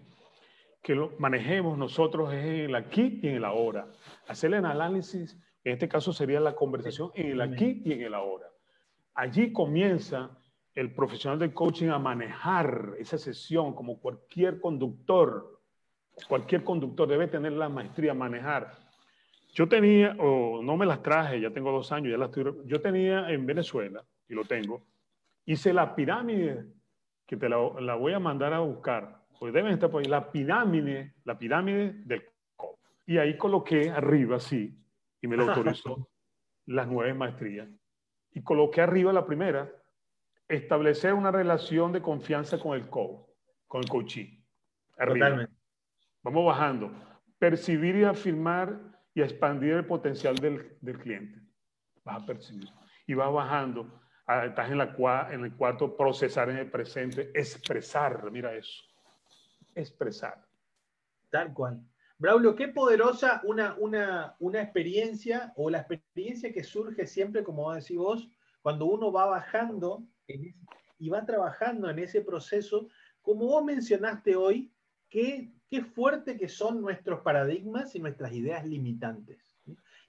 que lo manejemos nosotros en el aquí y en el ahora. Hacer el análisis en este caso sería la conversación en el aquí y en el ahora. Allí comienza el profesional del coaching a manejar esa sesión como cualquier conductor. Cualquier conductor debe tener la maestría a manejar. Yo tenía, o no me las traje, ya tengo dos años, ya las estoy, yo tenía en Venezuela, y lo tengo, hice la pirámide, que te la, la voy a mandar a buscar, pues deben estar por ahí, la pirámide, la pirámide del coach. Y ahí coloqué arriba, sí, y me lo autorizó las nueve maestrías. Y coloqué arriba la primera, establecer una relación de confianza con el coach, con el coachee. Arriba. Vamos bajando. Percibir y afirmar y expandir el potencial del, del cliente. Vas a percibir. Y vas bajando. Ah, estás en, la, en el cuarto, procesar en el presente, expresar. Mira eso. Expresar. Tal cual. Braulio, qué poderosa una, una, una experiencia o la experiencia que surge siempre, como decís vos, cuando uno va bajando y va trabajando en ese proceso como vos mencionaste hoy, qué, qué fuerte que son nuestros paradigmas y nuestras ideas limitantes.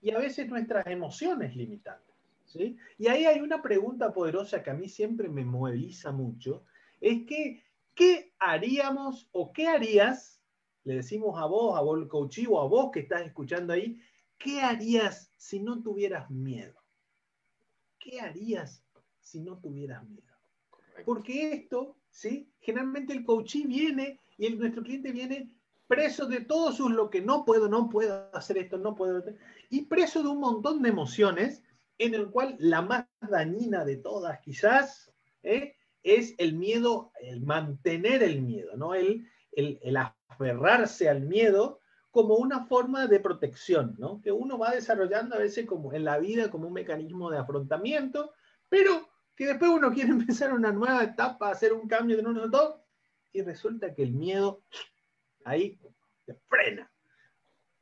Y a veces nuestras emociones limitantes. ¿sí? Y ahí hay una pregunta poderosa que a mí siempre me moviliza mucho, es que, ¿qué haríamos o qué harías? Le decimos a vos, a vos el coach o a vos que estás escuchando ahí, ¿qué harías si no tuvieras miedo? ¿Qué harías si no tuvieras miedo? Porque esto, ¿sí? Generalmente el coachí viene y el, nuestro cliente viene preso de todos sus lo que no puedo, no puedo hacer esto, no puedo, y preso de un montón de emociones en el cual la más dañina de todas quizás ¿eh? es el miedo, el mantener el miedo, ¿no? El, el, aferrarse al miedo como una forma de protección, ¿no? Que uno va desarrollando a veces como en la vida como un mecanismo de afrontamiento, pero que después uno quiere empezar una nueva etapa, hacer un cambio de uno todo, y resulta que el miedo ahí te frena.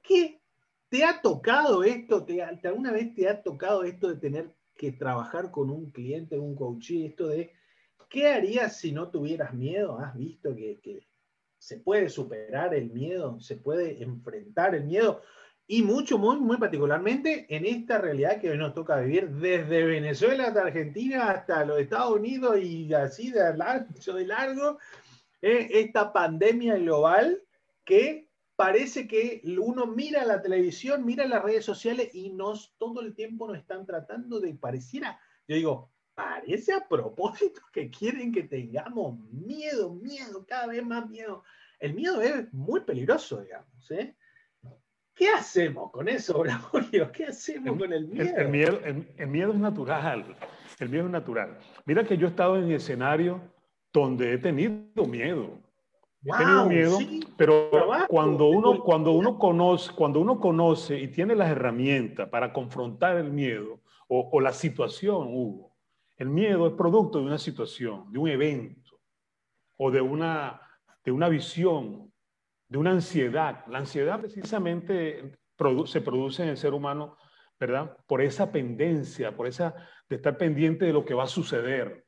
¿Qué te ha tocado esto? ¿Te, ¿Alguna vez te ha tocado esto de tener que trabajar con un cliente, un coach, esto de qué harías si no tuvieras miedo? ¿Has visto que se puede superar el miedo? ¿Se puede enfrentar el miedo? y mucho, muy, muy particularmente en esta realidad que hoy nos toca vivir desde Venezuela hasta Argentina hasta los Estados Unidos y así de largo, de largo eh, esta pandemia global que parece que uno mira la televisión, mira las redes sociales y nos todo el tiempo nos están tratando de pareciera, yo digo, parece a propósito que quieren que tengamos miedo, miedo, cada vez más miedo. El miedo es muy peligroso, digamos, ¿eh? ¿Qué hacemos con eso, Braulio? ¿Qué hacemos con el miedo? El, miedo, el, miedo es natural. El miedo es natural. Mira que yo he estado en escenario donde he tenido miedo. He tenido miedo, pero cuando uno, cuando, uno conoce, cuando uno conoce y tiene las herramientas para confrontar el miedo o, o la situación, Hugo, el miedo es producto de una situación, de un evento o de una, de una visión de una ansiedad. La ansiedad precisamente se produce en el ser humano, ¿verdad? Por esa pendencia, por esa de estar pendiente de lo que va a suceder,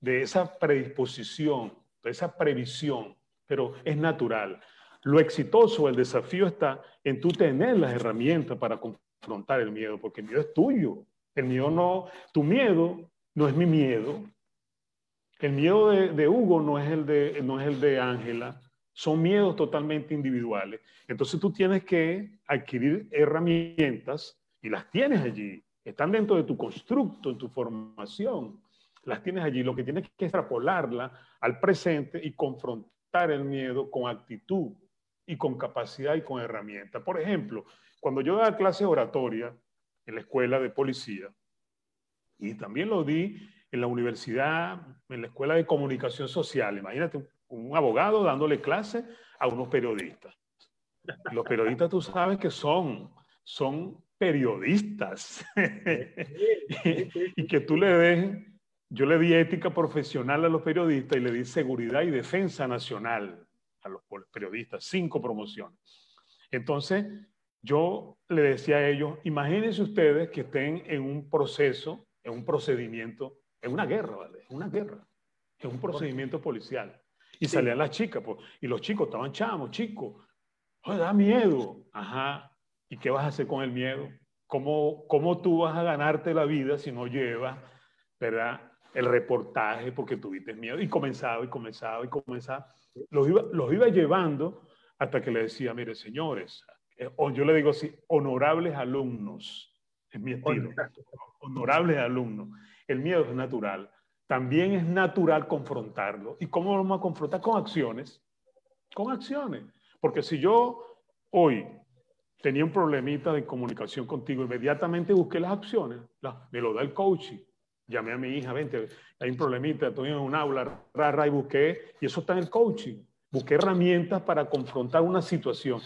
de esa predisposición, de esa previsión, pero es natural. Lo exitoso, el desafío está en tú tener las herramientas para confrontar el miedo, porque el miedo es tuyo. El miedo no, tu miedo no es mi miedo. El miedo de, Hugo no es el de, no es el de Ángela, son miedos totalmente individuales. Entonces tú tienes que adquirir herramientas y las tienes allí. Están dentro de tu constructo, en tu formación. Las tienes allí. Lo que tienes que extrapolarla al presente y confrontar el miedo con actitud y con capacidad y con herramientas. Por ejemplo, cuando yo daba clase oratoria en la escuela de policía, y también lo di en la universidad, en la escuela de comunicación social, imagínate un abogado dándole clase a unos periodistas. Los periodistas tú sabes que son, son periodistas. y que tú le des, yo le di ética profesional a los periodistas y le di seguridad y defensa nacional a los periodistas, cinco promociones. Entonces, yo le decía a ellos, imagínense ustedes que estén en un proceso, en un procedimiento, en una guerra, ¿vale? En una guerra, en un procedimiento policial. Y salían las chicas, pues, y los chicos estaban chamos, chicos. da miedo. Ajá. ¿Y qué vas a hacer con el miedo? ¿Cómo, ¿Cómo tú vas a ganarte la vida si no llevas, ¿verdad? El reportaje porque tuviste miedo. Y comenzaba y comenzaba y comenzaba. Los iba, los iba llevando hasta que le decía, mire, señores, eh, o yo le digo así, honorables alumnos, es mi estilo, honorables alumnos. El miedo es natural también es natural confrontarlo. ¿Y cómo lo vamos a confrontar? Con acciones. Con acciones. Porque si yo hoy tenía un problemita de comunicación contigo, inmediatamente busqué las acciones, me lo da el coaching. Llamé a mi hija, vente, hay un problemita, estoy en un aula, rara, y busqué, y eso está en el coaching. Busqué herramientas para confrontar una situación.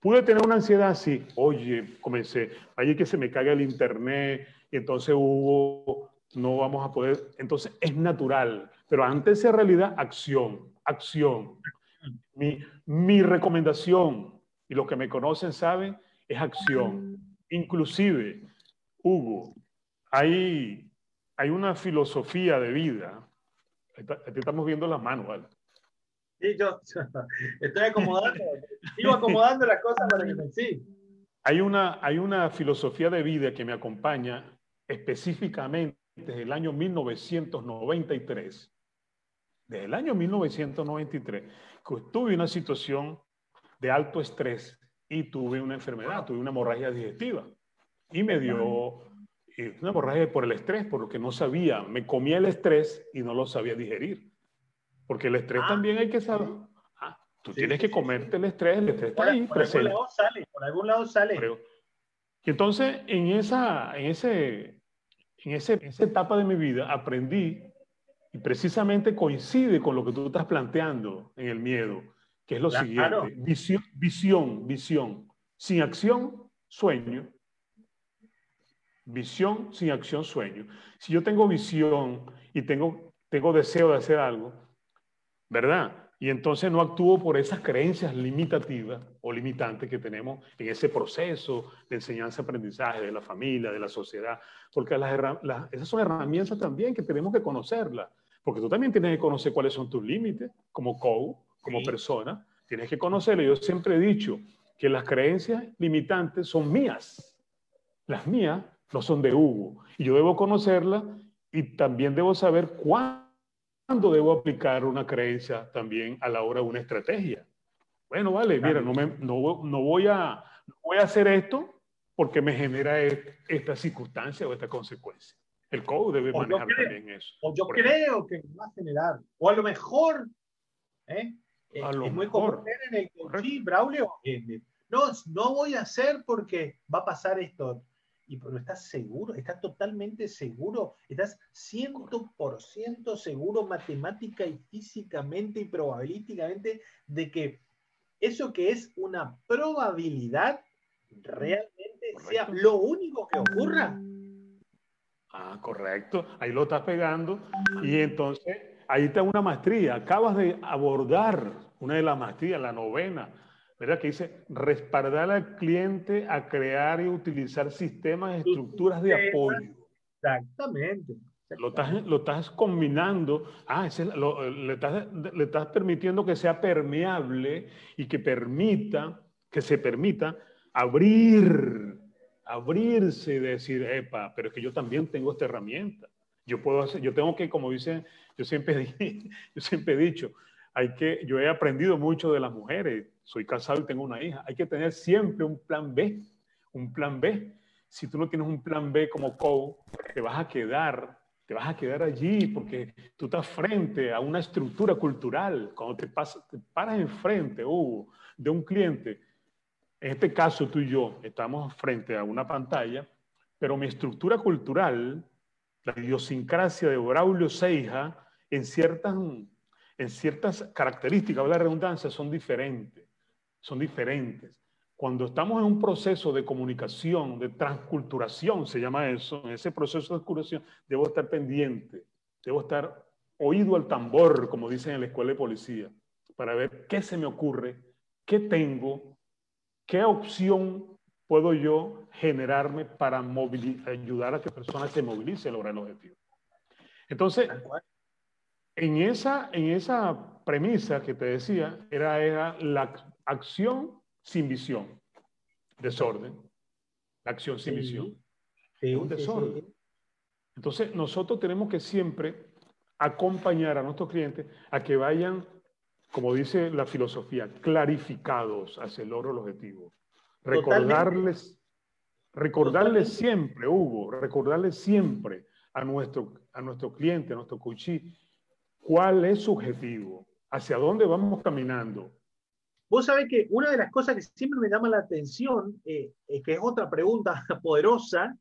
Pude tener una ansiedad, sí. Oye, comencé, ahí que se me caiga el internet, y entonces hubo no vamos a poder, entonces es natural, pero antes de realidad, acción, acción. Mi, mi recomendación, y los que me conocen saben, es acción. Inclusive, Hugo, hay, hay una filosofía de vida, estamos viendo las manos. Sí, yo, estoy acomodando, sigo acomodando las cosas para que me sí. Hay una, hay una filosofía de vida que me acompaña específicamente desde el año 1993. Desde el año 1993, que tuve una situación de alto estrés y tuve una enfermedad, tuve una hemorragia digestiva. Y me dio una hemorragia por el estrés, por lo que no sabía. Me comía el estrés y no lo sabía digerir. Porque el estrés ah. también hay que saber. Ah, tú tienes que comerte el estrés, el estrés está ahí por presente. Algún lado sale, por algún lado sale. y entonces, en esa, en, ese, en, ese, en esa etapa de mi vida, aprendí, y precisamente coincide con lo que tú estás planteando en el miedo, que es lo siguiente: visión, visión, visión. Sin acción, sueño. Visión sin acción, sueño. Si yo tengo visión y tengo, tengo deseo de hacer algo, ¿verdad? Y entonces no actúo por esas creencias limitativas o limitantes que tenemos en ese proceso de enseñanza-aprendizaje de la familia, de la sociedad, porque esas son herramientas también que tenemos que conocerlas, porque tú también tienes que conocer cuáles son tus límites como coach, como persona, tienes que conocerlo. Yo siempre he dicho que las creencias limitantes son mías, las mías no son de Hugo, y yo debo conocerlas y también debo saber cuándo ¿Cuándo debo aplicar una creencia también a la hora de una estrategia? Bueno, vale, mira, no, me, no, no, voy a, voy a hacer esto porque me genera esta circunstancia o esta consecuencia. El code debe manejar también eso. O yo creo que va a generar. O a lo mejor, ¿eh? A lo es muy común en el coaching, Braulio. no, no voy a hacer porque va a pasar esto y pero estás seguro, estás totalmente seguro, estás 100% seguro matemática y físicamente y probabilísticamente de que eso que es una probabilidad realmente sea lo único que ocurra. Ah, correcto. Ahí lo estás pegando. Y entonces, ahí está una maestría. Acabas de abordar una de las maestrías, la novena, ¿verdad? Que dice respaldar al cliente a crear y utilizar sistemas estructuras de apoyo. Exactamente. Lo estás, lo estás combinando, ah, le, estás, le estás permitiendo que sea permeable y que permita, que se permita abrir, abrirse y decir, epa, pero es que yo también tengo esta herramienta. Yo puedo hacer, yo tengo que, como dicen, yo siempre, yo siempre he dicho, hay que, yo he aprendido mucho de las mujeres, soy casado y tengo una hija, hay que tener siempre un plan B, un plan B. Si tú no tienes un plan B como co, te vas a quedar, te vas a quedar allí porque tú estás frente a una estructura cultural. Cuando te, te paras enfrente, Hugo, de un cliente, en este caso tú y yo estamos frente a una pantalla, pero mi estructura cultural, la idiosincrasia de Braulio Seija, en ciertas, en ciertas características, la redundancia, son diferentes son diferentes. Cuando estamos en un proceso de comunicación, de transculturación, se llama eso, en ese proceso de transculturación, debo estar pendiente, debo estar oído al tambor, como dicen en la escuela de policía, para ver qué se me ocurre, qué tengo, qué opción puedo yo generarme para ayudar a que personas se movilicen a lograr el objetivo. Entonces, en esa, en esa premisa que te decía, era, era la, acción sin visión, desorden. La acción sin visión. es un desorden. Entonces, nosotros tenemos que siempre acompañar a nuestros clientes a que vayan, como dice la filosofía, clarificados hacia el logro del objetivo. Recordarles, recordarles siempre, Hugo, recordarles siempre a nuestro, a nuestro cliente, a nuestro coachí, cuál es su objetivo, hacia dónde vamos caminando, Vos sabés que una de las cosas que siempre me llama la atención, eh, que es otra pregunta poderosa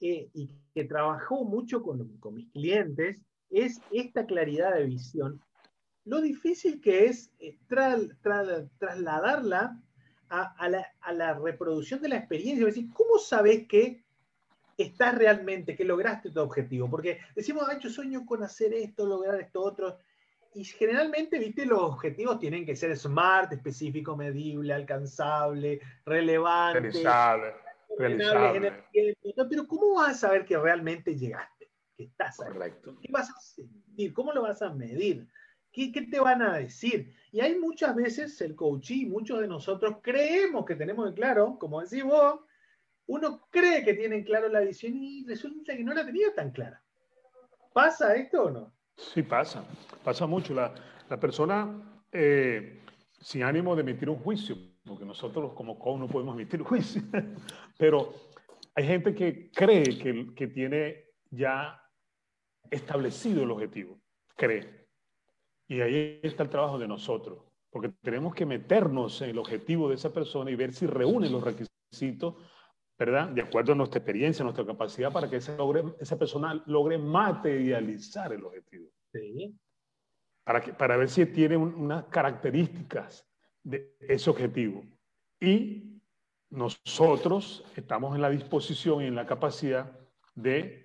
eh, y que trabajó mucho con, mis clientes, es esta claridad de visión. Lo difícil que es eh, trasladarla a, la, reproducción de la experiencia. Es decir, ¿cómo sabes que estás realmente, que lograste tu objetivo? Porque decimos, Ay, yo sueño con hacer esto, lograr esto otro y generalmente, viste, los objetivos tienen que ser smart, específico, medible, alcanzable, relevante. Realizable. realizable. Pero ¿cómo vas a saber que realmente llegaste? Que estás Correcto. ¿Qué vas a sentir? ¿Cómo lo vas a medir? ¿Qué, te van a decir? Y hay muchas veces el coachí, muchos de nosotros creemos que tenemos en claro, como decís vos, uno cree que tiene claro la visión y resulta que no la tenía tan clara. ¿Pasa esto o no? Sí, pasa. Pasa mucho. La, persona, eh, sin ánimo de emitir un juicio, porque nosotros como coach no podemos emitir juicio, pero hay gente que cree que, que tiene ya establecido el objetivo. Cree y ahí está el trabajo de nosotros, porque tenemos que meternos en el objetivo de esa persona y ver si reúne los requisitos, ¿verdad? De acuerdo a nuestra experiencia, nuestra capacidad, para que esa, logre, esa persona logre materializar el objetivo. Sí. Para, que, para ver si tiene unas características de ese objetivo. Y nosotros estamos en la disposición y en la capacidad de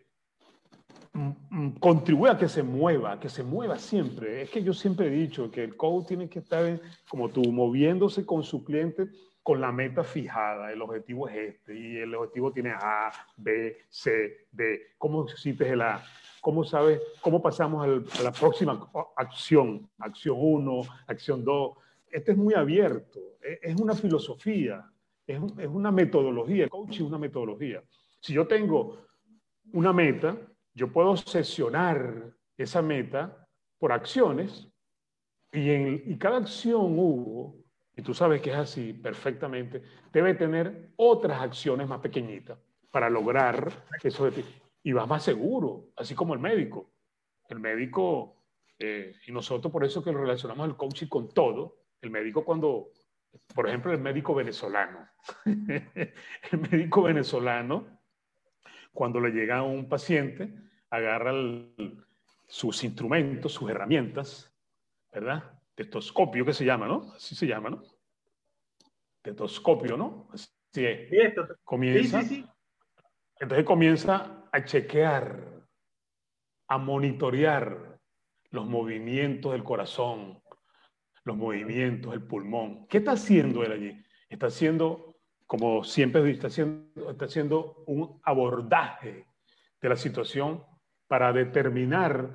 Mm, mm, contribuye a que se mueva, que se mueva siempre. Es que yo siempre he dicho que el coach tiene que estar, como tú, moviéndose con su cliente con la meta fijada. El objetivo es este y el objetivo tiene A, B, C, D. ¿Cómo hiciste el A? ¿Cómo sabes? ¿Cómo pasamos a la próxima acción? Acción 1, acción 2. Este es muy abierto. E, es una filosofía, es, es una metodología. El coaching es una metodología. Si yo tengo una meta, yo puedo sesionar esa meta por acciones y, en, cada acción, Hugo, y tú sabes que es así perfectamente, debe tener otras acciones más pequeñitas para lograr eso. Y vas más seguro, así como el médico. El médico, eh, y nosotros por eso que lo relacionamos al coaching con todo, el médico cuando, por ejemplo, el médico venezolano, el médico venezolano, cuando le llega a un paciente, agarra sus instrumentos, sus herramientas, ¿verdad? Tetoscopio que se llama, ¿no? Así se llama, ¿no? Tetoscopio, ¿no? Así es. Comienza. Sí, sí, entonces comienza a chequear, a monitorear los movimientos del corazón, los movimientos del pulmón. ¿Qué está haciendo él allí? Está haciendo, como siempre está haciendo, está haciendo un abordaje de la situación para determinar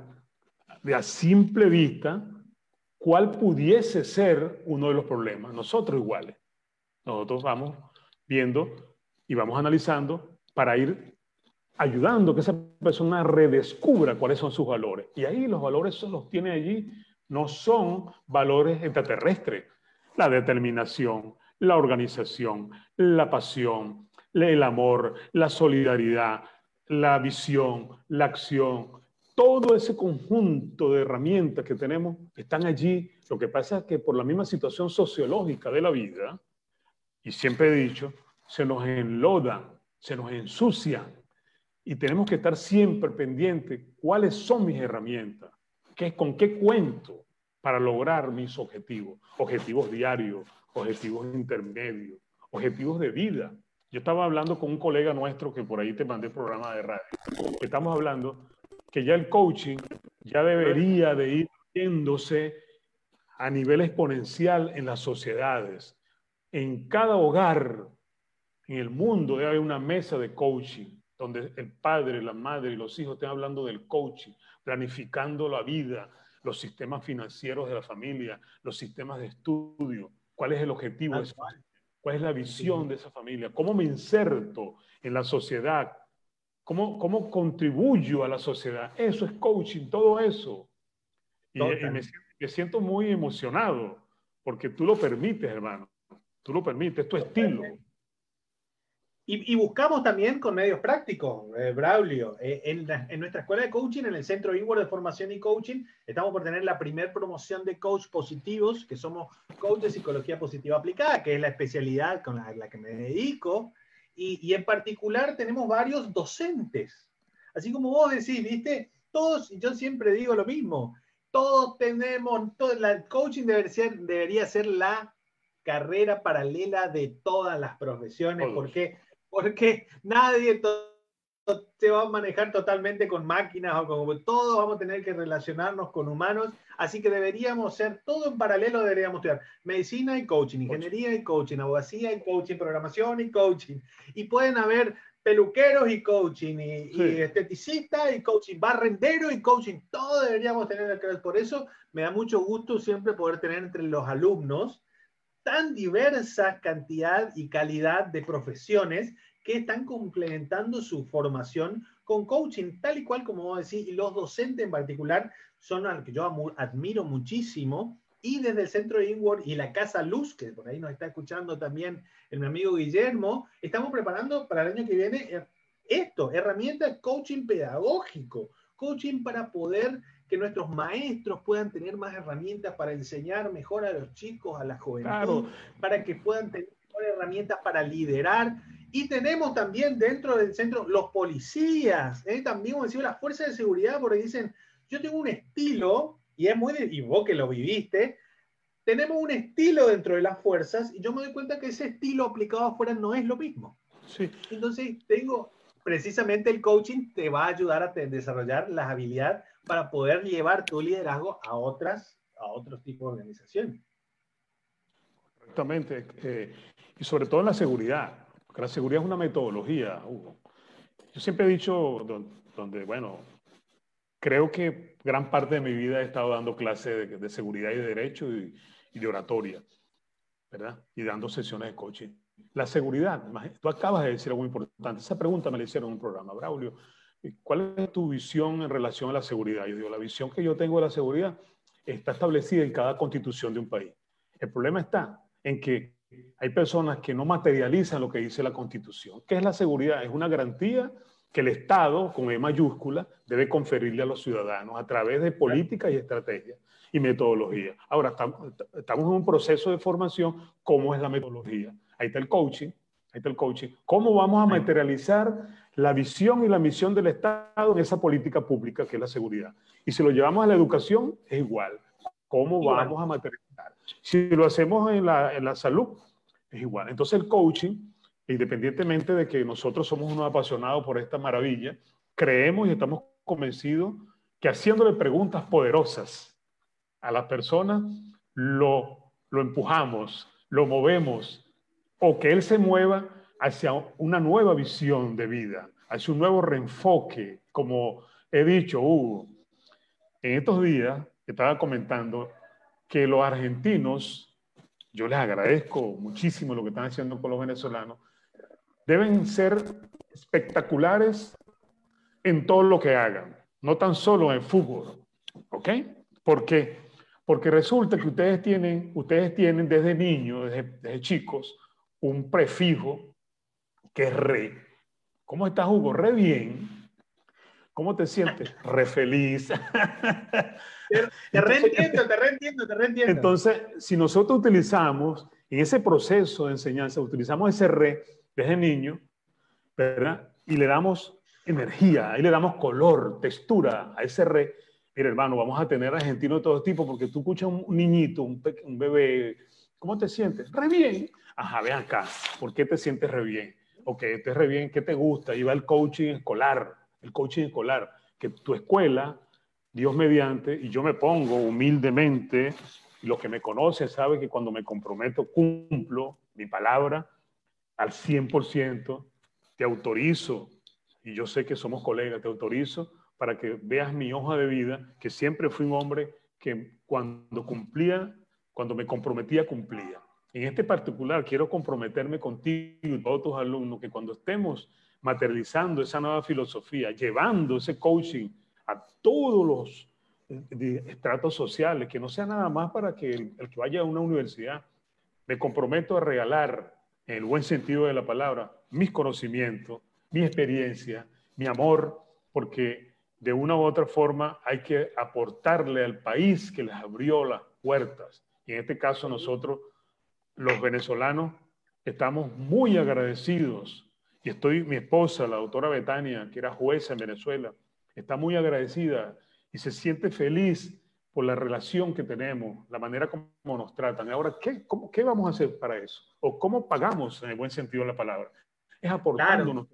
de a simple vista cuál pudiese ser uno de los problemas. Nosotros iguales. Nosotros vamos viendo y vamos analizando para ir ayudando que esa persona redescubra cuáles son sus valores. Y ahí los valores los tiene allí, no son valores extraterrestres. La determinación, la organización, la pasión, el amor, la solidaridad, la visión, la acción, todo ese conjunto de herramientas que tenemos están allí. Lo que pasa es que por la misma situación sociológica de la vida, y siempre he dicho, se nos enlodan, se nos ensucian, y tenemos que estar siempre pendientes cuáles son mis herramientas, qué, con qué cuento para lograr mis objetivos, objetivos diarios, objetivos intermedios, objetivos de vida. Yo estaba hablando con un colega nuestro que por ahí te mandé el programa de radio. Estamos hablando que ya el coaching ya debería de ir yéndose a nivel exponencial en las sociedades. En cada hogar en el mundo debe haber una mesa de coaching donde el padre, la madre y los hijos estén hablando del coaching, planificando la vida, los sistemas financieros de la familia, los sistemas de estudio, cuál es el objetivo de ¿Cuál es la visión de esa familia? ¿Cómo me inserto en la sociedad? ¿Cómo, cómo contribuyo a la sociedad? Eso es coaching, todo eso. Y, me, siento muy emocionado porque tú lo permites, hermano. Tú lo permites, es tu estilo. Y, buscamos también con medios prácticos, eh, Braulio. Eh, en, nuestra escuela de coaching, en el Centro Igual de Formación y Coaching, estamos por tener la primer promoción de coach positivos, que somos coach de psicología positiva aplicada, que es la especialidad con la, que me dedico. Y, en particular tenemos varios docentes. Así como vos decís, ¿viste? Todos, yo siempre digo lo mismo, todos tenemos, todo, el coaching debería ser, debería ser la carrera paralela de todas las profesiones, porque porque nadie se va a manejar totalmente con máquinas o con todos vamos a tener que relacionarnos con humanos, así que deberíamos ser todo en paralelo, deberíamos estudiar medicina y coaching, ingeniería y coaching, abogacía y coaching, programación y coaching. Y pueden haber peluqueros y coaching, y, esteticista y coaching, barrendero y coaching, todo deberíamos tener Por eso me da mucho gusto siempre poder tener entre los alumnos tan diversa cantidad y calidad de profesiones que están complementando su formación con coaching, tal y cual como vos decís, y los docentes en particular son al que yo admiro muchísimo, y desde el centro de Inward y la Casa Luz, que por ahí nos está escuchando también el mi amigo Guillermo, estamos preparando para el año que viene eh, esto, herramientas coaching pedagógico, coaching para poder que nuestros maestros puedan tener más herramientas para enseñar mejor a los chicos, a la juventud, para que puedan tener herramientas para liderar. Y tenemos también dentro del centro los policías, ¿eh? también, como decía, las fuerzas de seguridad, porque dicen, yo tengo un estilo y es muy, y vos que lo viviste, tenemos un estilo dentro de las fuerzas y yo me doy cuenta que ese estilo aplicado afuera no es lo mismo. Sí. Entonces, tengo, precisamente el coaching te va a ayudar a desarrollar las habilidades para poder llevar tu liderazgo a otras, a otros tipos de organizaciones. Correctamente. Eh, y sobre todo en la seguridad, porque la seguridad es una metodología, Hugo. Yo siempre he dicho, donde, bueno, creo que gran parte de mi vida he estado dando clases de, seguridad y de derecho y, de oratoria, ¿verdad? Y dando sesiones de coaching. La seguridad, tú acabas de decir algo importante. Esa pregunta me la hicieron en un programa, Braulio. ¿Cuál es tu visión en relación a la seguridad? Yo digo, la visión que yo tengo de la seguridad está establecida en cada constitución de un país. El problema está en que hay personas que no materializan lo que dice la constitución. ¿Qué es la seguridad? Es una garantía que el Estado, con E mayúscula, debe conferirle a los ciudadanos a través de políticas y estrategias y metodología. Ahora, estamos, en un proceso de formación, ¿cómo es la metodología? Ahí está el coaching, ahí está el coaching. ¿Cómo vamos a materializar la visión y la misión del Estado en esa política pública que es la seguridad? Y si lo llevamos a la educación, es igual. ¿Cómo vamos a materializar? Si lo hacemos en la, en la salud, es igual. Entonces el coaching independientemente de que nosotros somos unos apasionados por esta maravilla, creemos y estamos convencidos que haciéndole preguntas poderosas a las personas, lo, lo empujamos, lo movemos, o que él se mueva hacia una nueva visión de vida, hacia un nuevo reenfoque, como he dicho, Hugo. En estos días estaba comentando que los argentinos, yo les agradezco muchísimo lo que están haciendo con los venezolanos, deben ser espectaculares en todo lo que hagan, no tan solo en fútbol, ¿ok? ¿Por qué? Porque resulta que ustedes tienen, ustedes tienen desde niños, desde, chicos, un prefijo que es re. ¿Cómo estás, Hugo? Re bien. ¿Cómo te sientes? Re feliz. Te, te reentiendo, te reentiendo, te reentiendo. Entonces, si nosotros utilizamos en ese proceso de enseñanza, utilizamos ese re, desde niño, ¿verdad? Y le damos energía, ahí le damos color, textura a ese re. Mira, hermano, vamos a tener argentinos de todo tipo, porque tú escuchas un niñito, un, un bebé, ¿cómo te sientes? Re bien. Ajá, ve acá, ¿por qué te sientes re bien? Ok, te re bien, ¿qué te gusta? Y va el coaching escolar, el coaching escolar, que tu escuela, Dios mediante, y yo me pongo humildemente, y los que me conocen saben que cuando me comprometo cumplo mi palabra, al 100%, te autorizo, y yo sé que somos colegas, te autorizo para que veas mi hoja de vida, que siempre fui un hombre que cuando cumplía, cuando me comprometía, cumplía. En este particular, quiero comprometerme contigo y todos tus alumnos que cuando estemos materializando esa nueva filosofía, llevando ese coaching a todos los estratos sociales, que no sea nada más para que el que vaya a una universidad, me comprometo a regalar en el buen sentido de la palabra, mis conocimientos, mi experiencia, mi amor, porque de una u otra forma hay que aportarle al país que les abrió las puertas. Y en este caso nosotros, los venezolanos, estamos muy agradecidos. Y estoy, mi esposa, la doctora Betania, que era jueza en Venezuela, está muy agradecida y se siente feliz por la relación que tenemos, la manera como nos tratan. Ahora, ¿qué, ¿qué vamos a hacer para eso? ¿O cómo pagamos en el buen sentido de la palabra? Es aportando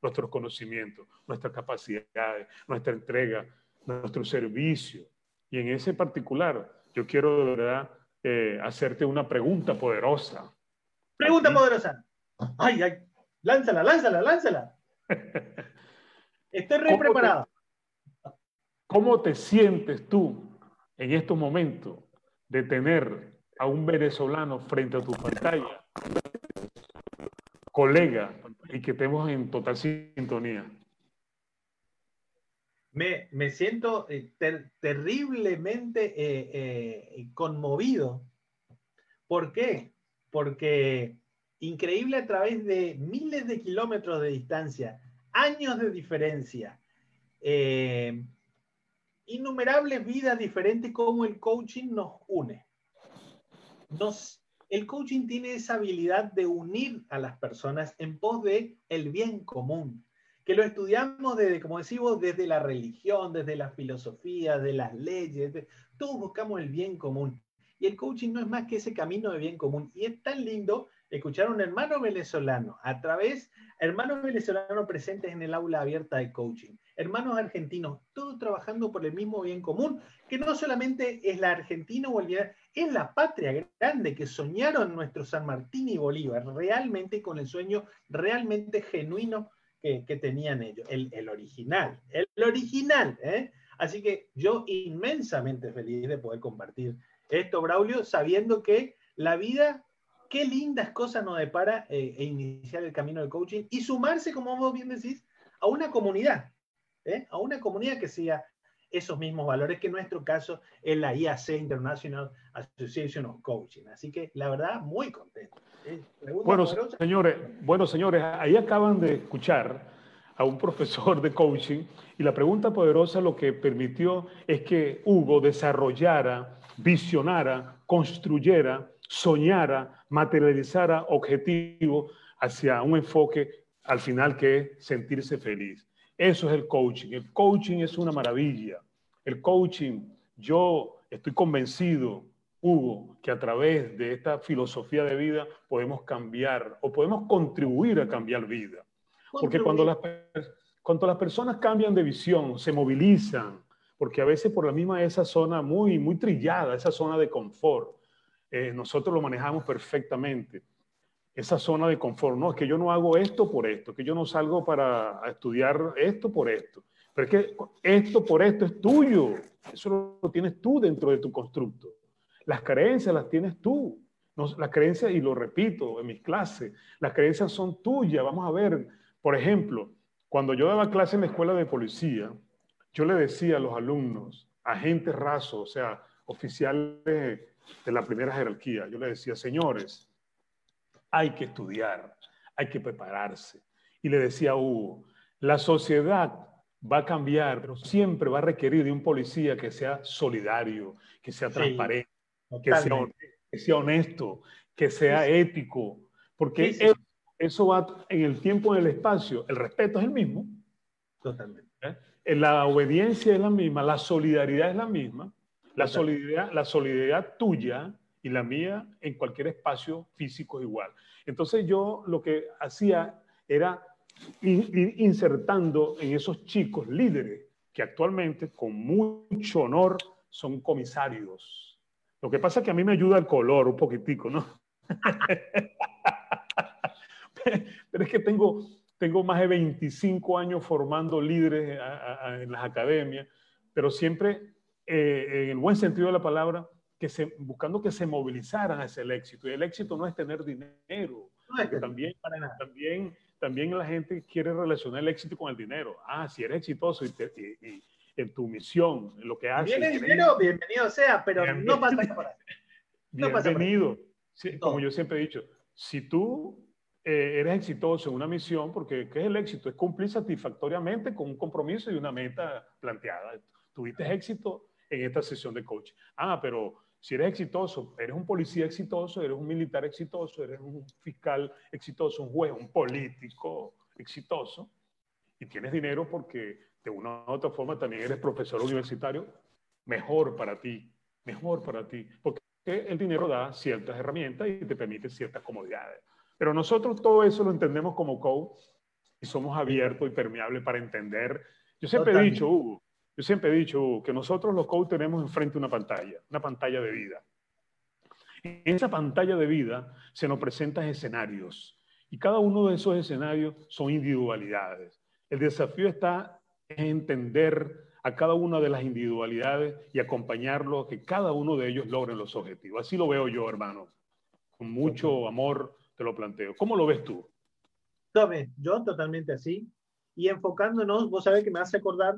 nuestros conocimientos, nuestras capacidades, nuestra entrega, nuestro servicio. Y en ese particular, yo quiero de verdad eh, hacerte una pregunta poderosa. Pregunta poderosa. Ay, ay, lánzala, lánzala, lánzala. Estoy re preparado. ¿Cómo te sientes tú en estos momentos de tener a un venezolano frente a tu pantalla, colega, y que estemos en total sintonía? Me, me siento eh, terriblemente eh, eh, conmovido. ¿Por qué? Porque increíble a través de miles de kilómetros de distancia, años de diferencia, innumerables vidas diferentes, como el coaching nos une. Nos, el coaching tiene esa habilidad de unir a las personas en pos de el bien común, que lo estudiamos desde, como decimos, desde la religión, desde la filosofía, de las leyes, todos buscamos el bien común. Y el coaching no es más que ese camino de bien común. Y es tan lindo escuchar a un hermano venezolano a través, hermanos venezolanos presentes en el aula abierta de coaching, hermanos argentinos, todos trabajando por el mismo bien común, que no solamente es la Argentina o el bien, es la patria grande que soñaron nuestros San Martín y Bolívar, realmente con el sueño realmente genuino que, tenían ellos, el, el, original, el original. ¿eh? Así que yo inmensamente feliz de poder compartir esto, Braulio, sabiendo que la vida, qué lindas cosas nos depara eh, e iniciar el camino del coaching y sumarse, como vos bien decís, a una comunidad, ¿eh? a una comunidad que siga esos mismos valores, que en nuestro caso es la IAC, International Association of Coaching. Así que la verdad, muy contento. Bueno, señores, bueno, señores, ahí acaban de escuchar a un profesor de coaching y la pregunta poderosa lo que permitió es que Hugo desarrollara, visionara, construyera, soñara, materializara objetivos hacia un enfoque al final que es sentirse feliz. Eso es el coaching. El coaching es una maravilla. El coaching, yo estoy convencido, Hugo, que a través de esta filosofía de vida podemos cambiar o podemos contribuir a cambiar vida. Porque cuando las, cuando las personas cambian de visión, se movilizan, porque a veces por la misma esa zona muy, muy trillada, esa zona de confort, eh, nosotros lo manejamos perfectamente esa zona de confort. No, es que yo no hago esto por esto, que yo no salgo para estudiar esto por esto. Pero es que esto por esto es tuyo. Eso lo tienes tú dentro de tu constructo. Las creencias las tienes tú. las creencias, y lo repito en mis clases, las creencias son tuyas. Vamos a ver, por ejemplo, cuando yo daba clase en la escuela de policía, yo le decía a los alumnos, agentes rasos, o sea, oficiales de la primera jerarquía, yo le decía, señores, hay que estudiar, hay que prepararse. Y le decía a Hugo, la sociedad va a cambiar, pero siempre va a requerir de un policía que sea solidario, que sea transparente, que, sea, honesto, que sea ético, porque eso, va en el tiempo, en el espacio, el respeto es el mismo. Totalmente. ¿Eh? La obediencia es la misma, la solidaridad es la misma, la solidaridad, la solidaridad tuya y la mía en cualquier espacio físico igual. Entonces yo lo que hacía era ir, insertando en esos chicos líderes que actualmente con mucho honor son comisarios. Lo que pasa es que a mí me ayuda el color un poquitico, ¿no? Pero es que tengo, tengo más de 25 años formando líderes en las academias, pero siempre, eh, en el buen sentido de la palabra, buscando que se movilizaran hacia el éxito. Y el éxito no es tener dinero. también, también, también la gente quiere relacionar el éxito con el dinero. Ah, si eres exitoso y, en tu misión, en lo que haces. Viene dinero, bienvenido sea, pero no pasa por ahí. bienvenido. como yo siempre he dicho, si tú eh, eres exitoso en una misión, porque ¿qué es el éxito? Es cumplir satisfactoriamente con un compromiso y una meta planteada. Tuviste éxito en esta sesión de coach. Ah, pero si eres exitoso, eres un policía exitoso, eres un militar exitoso, eres un fiscal exitoso, un juez, un político exitoso, y tienes dinero porque de una u otra forma también eres profesor universitario, mejor para ti, mejor para ti, porque el dinero da ciertas herramientas y te permite ciertas comodidades. Pero nosotros todo eso lo entendemos como coach y somos abiertos y permeables para entender. Yo siempre he dicho, Hugo, yo siempre he dicho que nosotros los coaches tenemos enfrente una pantalla, una pantalla de vida. En esa pantalla de vida se nos presentan escenarios Y cada uno de esos escenarios son individualidades. El desafío está en entender a cada una de las individualidades y acompañarlo a que cada uno de ellos logre los objetivos. Así lo veo yo, hermano. Con mucho amor te lo planteo. ¿Cómo lo ves tú? Tome, yo totalmente así. Y enfocándonos, vos sabés que me hace acordar,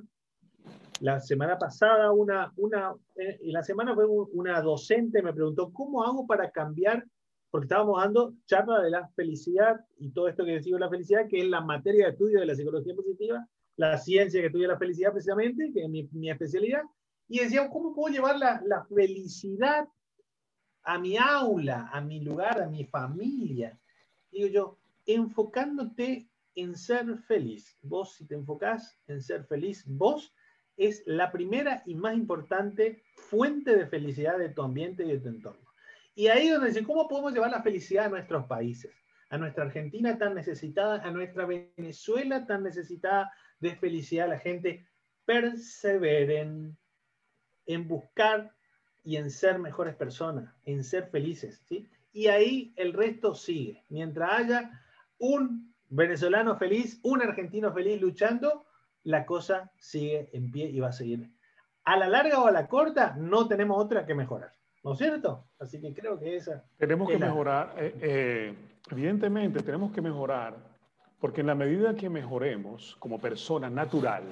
la semana pasada, una, una, eh, la semana fue una docente me preguntó, ¿cómo hago para cambiar? Porque estábamos dando charla de la felicidad y todo esto que decimos la felicidad, que es la materia de estudio de la psicología positiva, la ciencia que estudia la felicidad precisamente, que es mi, mi especialidad, y decía, ¿cómo puedo llevar la, la, felicidad a mi aula, a mi lugar, a mi familia? Digo yo, enfocándote en ser feliz. Vos, si te enfocás en ser feliz, vos es la primera y más importante fuente de felicidad de tu ambiente y de tu entorno. Y ahí es donde dice, ¿cómo podemos llevar la felicidad a nuestros países? A nuestra Argentina tan necesitada, a nuestra Venezuela tan necesitada, de felicidad la gente, perseveren en buscar y en ser mejores personas, en ser felices, ¿sí? Y ahí el resto sigue. Mientras haya un venezolano feliz, un argentino feliz luchando, la cosa sigue en pie y va a seguir. A la larga o a la corta, no tenemos otra que mejorar. ¿No es cierto? Así que creo que esa. Tenemos que mejorar, eh, eh, evidentemente, tenemos que mejorar porque en la medida que mejoremos como persona natural,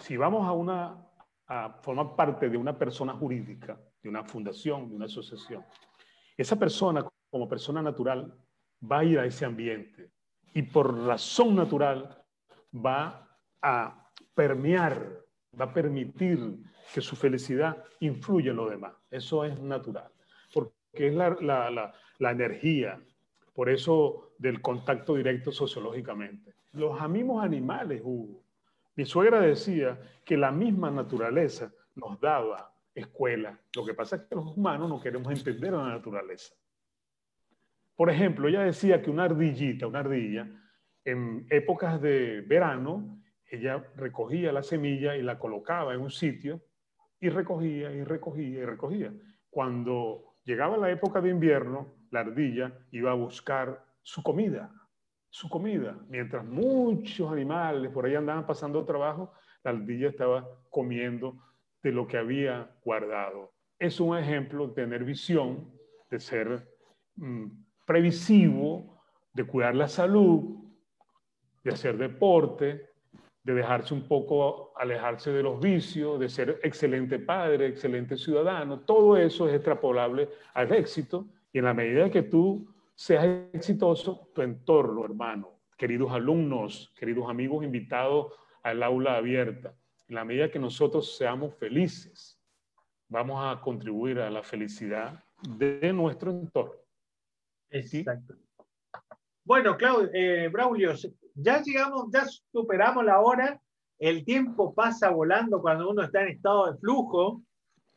si vamos a, una, a formar parte de una persona jurídica, de una fundación, de una asociación, esa persona como persona natural va a ir a ese ambiente y por razón natural va a permear, va a permitir que su felicidad influya en lo demás. Eso es natural, porque es la, la, la energía, por eso del contacto directo sociológicamente. Los mismos animales, Hugo. Mi suegra decía que la misma naturaleza nos daba escuela. Lo que pasa es que los humanos no queremos entender a la naturaleza. Por ejemplo, ella decía que una ardillita, una ardilla, en épocas de verano, ella recogía la semilla y la colocaba en un sitio y recogía y recogía y recogía. Cuando llegaba la época de invierno, la ardilla iba a buscar su comida, su comida. Mientras muchos animales por ahí andaban pasando trabajo, la ardilla estaba comiendo de lo que había guardado. Es un ejemplo de tener visión, de ser mm, previsivo, de cuidar la salud, de hacer deporte, de dejarse un poco alejarse de los vicios, de ser excelente padre, excelente ciudadano. Todo eso es extrapolable al éxito y en la medida que tú seas exitoso, tu entorno, hermano, queridos alumnos, queridos amigos invitados al aula abierta, en la medida que nosotros seamos felices, vamos a contribuir a la felicidad de nuestro entorno. Exacto. Bueno, Claudio, eh, Braulio, ya llegamos, ya superamos la hora. El tiempo pasa volando cuando uno está en estado de flujo.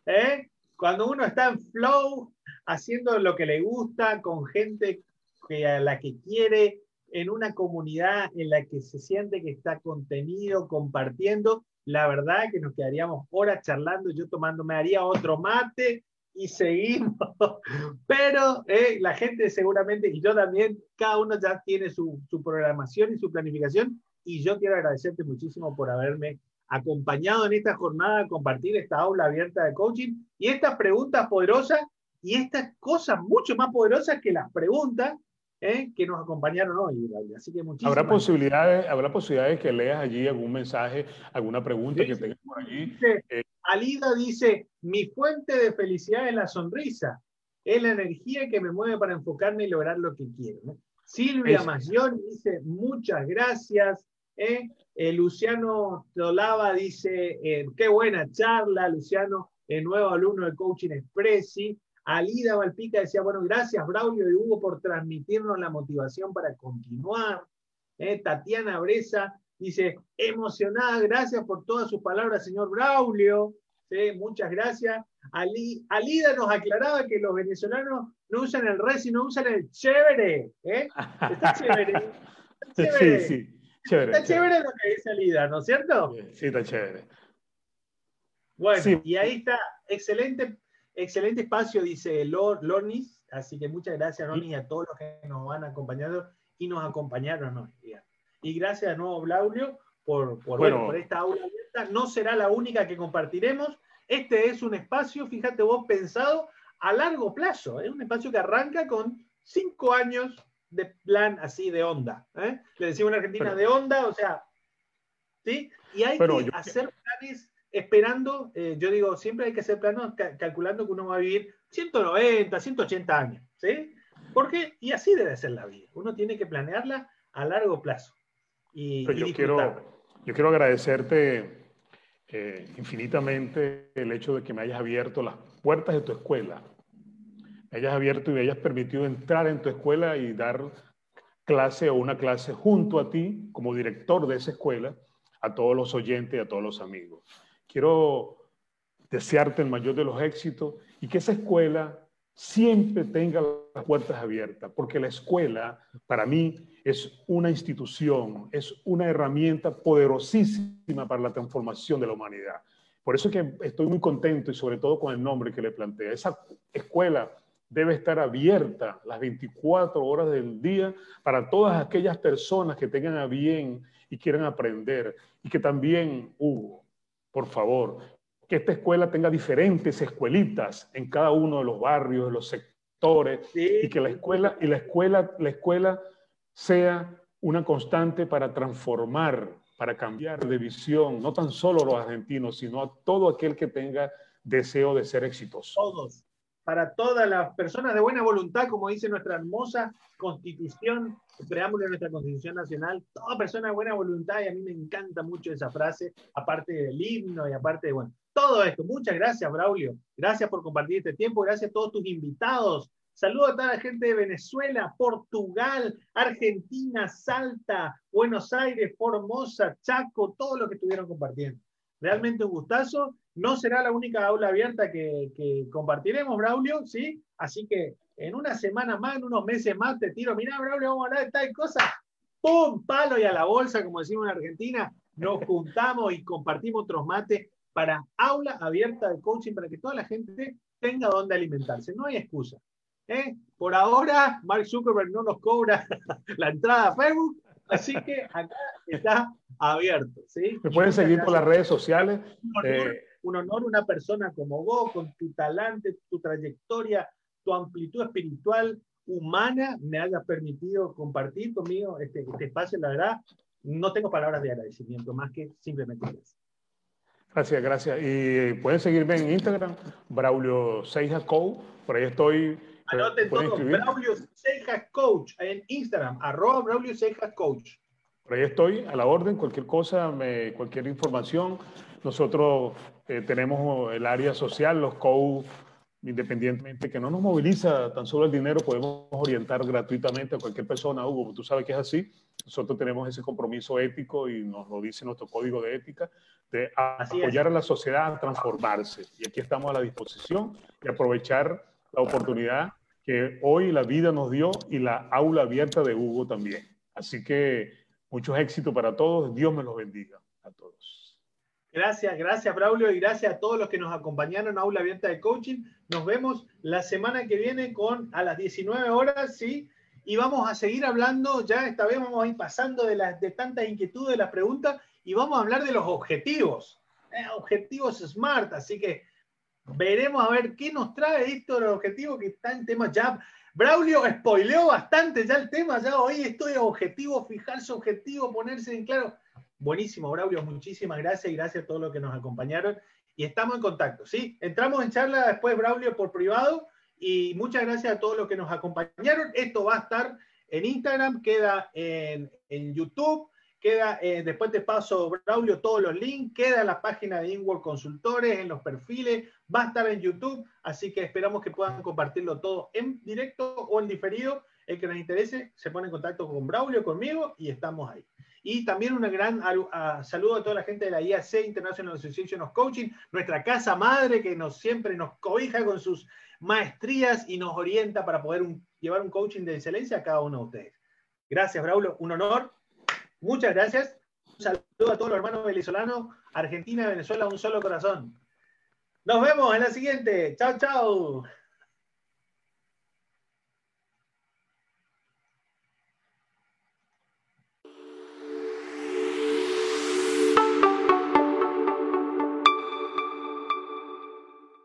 ¿eh? Cuando uno está en flow, haciendo lo que le gusta, con gente que, a la que quiere, en una comunidad en la que se siente que está contenido, compartiendo, la verdad que nos quedaríamos horas charlando, yo tomando, me haría otro mate y seguimos. Pero eh, la gente seguramente, y yo también, cada uno ya tiene su, su programación y su planificación, y yo quiero agradecerte muchísimo por haberme acompañado en esta jornada compartir esta aula abierta de coaching y estas preguntas poderosas y estas cosas mucho más poderosas que las preguntas ¿eh? que nos acompañaron hoy, Así que muchísimas ¿Habrá posibilidades, ¿Habrá posibilidades que leas allí algún mensaje, alguna pregunta que tengas por allí? Dice, eh, Alida dice, mi fuente de felicidad es la sonrisa, es la energía que me mueve para enfocarme y lograr lo que quiero. Silvia Mayor dice, muchas gracias. ¿eh? Luciano Tolava dice, qué buena charla, Luciano, el nuevo alumno de Coaching Expressi. Alida Valpica decía, bueno, gracias Braulio y Hugo por transmitirnos la motivación para continuar. Tatiana Bresa dice, emocionada, gracias por todas sus palabras, señor Braulio. muchas gracias. Alida nos aclaraba que los venezolanos no usan el re, sino usan el chévere. Está chévere. Sí, sí está chévere, lo que dice Lida, ¿no es cierto? Sí, está chévere. Bueno, y ahí está, excelente, excelente espacio, dice Lornis, Así que muchas gracias, Ronnie, y a todos los que nos van acompañando y nos acompañaron hoy día. Y gracias de nuevo, Blaulio, por, por, por esta aula abierta. No será la única que compartiremos. Este es un espacio, fíjate vos, pensado a largo plazo. Es un espacio que arranca con cinco años de plan así de onda. ¿eh? Le decimos en Argentina de onda, o sea, ¿sí? Y hay que hacer planes esperando, eh, yo digo, siempre hay que hacer planes calculando que uno va a vivir 190, 180 años, ¿sí? Porque, y así debe ser la vida. Uno tiene que planearla a largo plazo. Y, yo, quiero, yo quiero agradecerte eh, infinitamente el hecho de que me hayas abierto las puertas de tu escuela hayas abierto y me hayas permitido entrar en tu escuela y dar clase o una clase junto a ti como director de esa escuela a todos los oyentes y a todos los amigos. Quiero desearte el mayor de los éxitos y que esa escuela siempre tenga las puertas abiertas, porque la escuela para mí es una institución, es una herramienta poderosísima para la transformación de la humanidad. Por eso es que estoy muy contento y sobre todo con el nombre que le plantea. Esa escuela debe estar abierta las 24 horas del día para todas aquellas personas que tengan a bien y quieran aprender. Y que también, Hugo, por favor, que esta escuela tenga diferentes escuelitas en cada uno de los barrios, de los sectores, y que la escuela, y la escuela, la escuela sea una constante para transformar, para cambiar de visión, no tan solo a los argentinos, sino a todo aquel que tenga deseo de ser exitoso. Todos, para todas las personas de buena voluntad, como dice nuestra hermosa constitución, el preámbulo de nuestra constitución nacional, toda persona de buena voluntad, y a mí me encanta mucho esa frase, aparte del himno y aparte de, bueno, todo esto. Muchas gracias, Braulio. Gracias por compartir este tiempo, gracias a todos tus invitados. Saludos a toda la gente de Venezuela, Portugal, Argentina, Salta, Buenos Aires, Formosa, Chaco, todo lo que estuvieron compartiendo. Realmente un gustazo no será la única aula abierta que, compartiremos, Braulio, ¿sí? Así que en una semana más, en unos meses más, te tiro, mira, Braulio, vamos a hablar de tal cosa. ¡Pum! Palo y a la bolsa, como decimos en Argentina. Nos juntamos y compartimos otros mates para aula abierta de coaching, para que toda la gente tenga donde alimentarse. No hay excusa. ¿eh? Por ahora, Mark Zuckerberg no nos cobra la entrada a Facebook, así que acá está abierto. ¿sí? Me pueden seguir por las redes sociales un honor una persona como vos, con tu talante, tu trayectoria, tu amplitud espiritual, humana, me haya permitido compartir conmigo este, este espacio. La verdad, no tengo palabras de agradecimiento, más que simplemente gracias. Gracias, gracias. Y pueden seguirme en Instagram, Braulio Seijas Coach, por ahí estoy. Anoten todo, Braulio Seijas Coach, en Instagram, arroba Braulio Seijas Coach. Por ahí estoy, a la orden, cualquier cosa, me, cualquier información. Nosotros eh, tenemos el área social, los COU, independientemente, que no nos moviliza tan solo el dinero, podemos orientar gratuitamente a cualquier persona. Hugo, tú sabes que es así. Nosotros tenemos ese compromiso ético y nos lo dice nuestro código de ética de apoyar a la sociedad a transformarse. Y aquí estamos a la disposición y aprovechar la oportunidad que hoy la vida nos dio y la aula abierta de Hugo también. Así que muchos éxitos para todos. Dios me los bendiga a todos. Gracias, gracias Braulio y gracias a todos los que nos acompañaron a Aula Abierta de Coaching. Nos vemos la semana que viene con a las 19 horas, ¿sí? Y vamos a seguir hablando, ya esta vez vamos a ir pasando de, las de tantas inquietudes, de las preguntas, y vamos a hablar de los objetivos, ¿eh? objetivos SMART, así que veremos a ver qué nos trae esto de los objetivos que está en tema ya. Braulio spoileó bastante ya el tema, ya hoy estoy objetivo, fijarse objetivo, ponerse en claro Buenísimo, Braulio, muchísimas gracias y gracias a todos los que nos acompañaron. Y estamos en contacto, ¿sí? Entramos en charla después, Braulio, por privado. Y muchas gracias a todos los que nos acompañaron. Esto va a estar en Instagram, queda en, YouTube, eh, después te paso, Braulio, todos los links, queda en la página de Inworld Consultores, en los perfiles, va a estar en YouTube, así que esperamos que puedan compartirlo todo en directo o en diferido. El que nos interese se pone en contacto con Braulio, conmigo, y estamos ahí. Y también un gran saludo a toda la gente de la IAC, International Association of Coaching, nuestra casa madre que nos, siempre nos cobija con sus maestrías y nos orienta para poder llevar un coaching de excelencia a cada uno de ustedes. Gracias, Braulio, un honor. Muchas gracias. Un saludo a todos los hermanos venezolanos, Argentina, Venezuela, un solo corazón. Nos vemos en la siguiente. Chao, chao.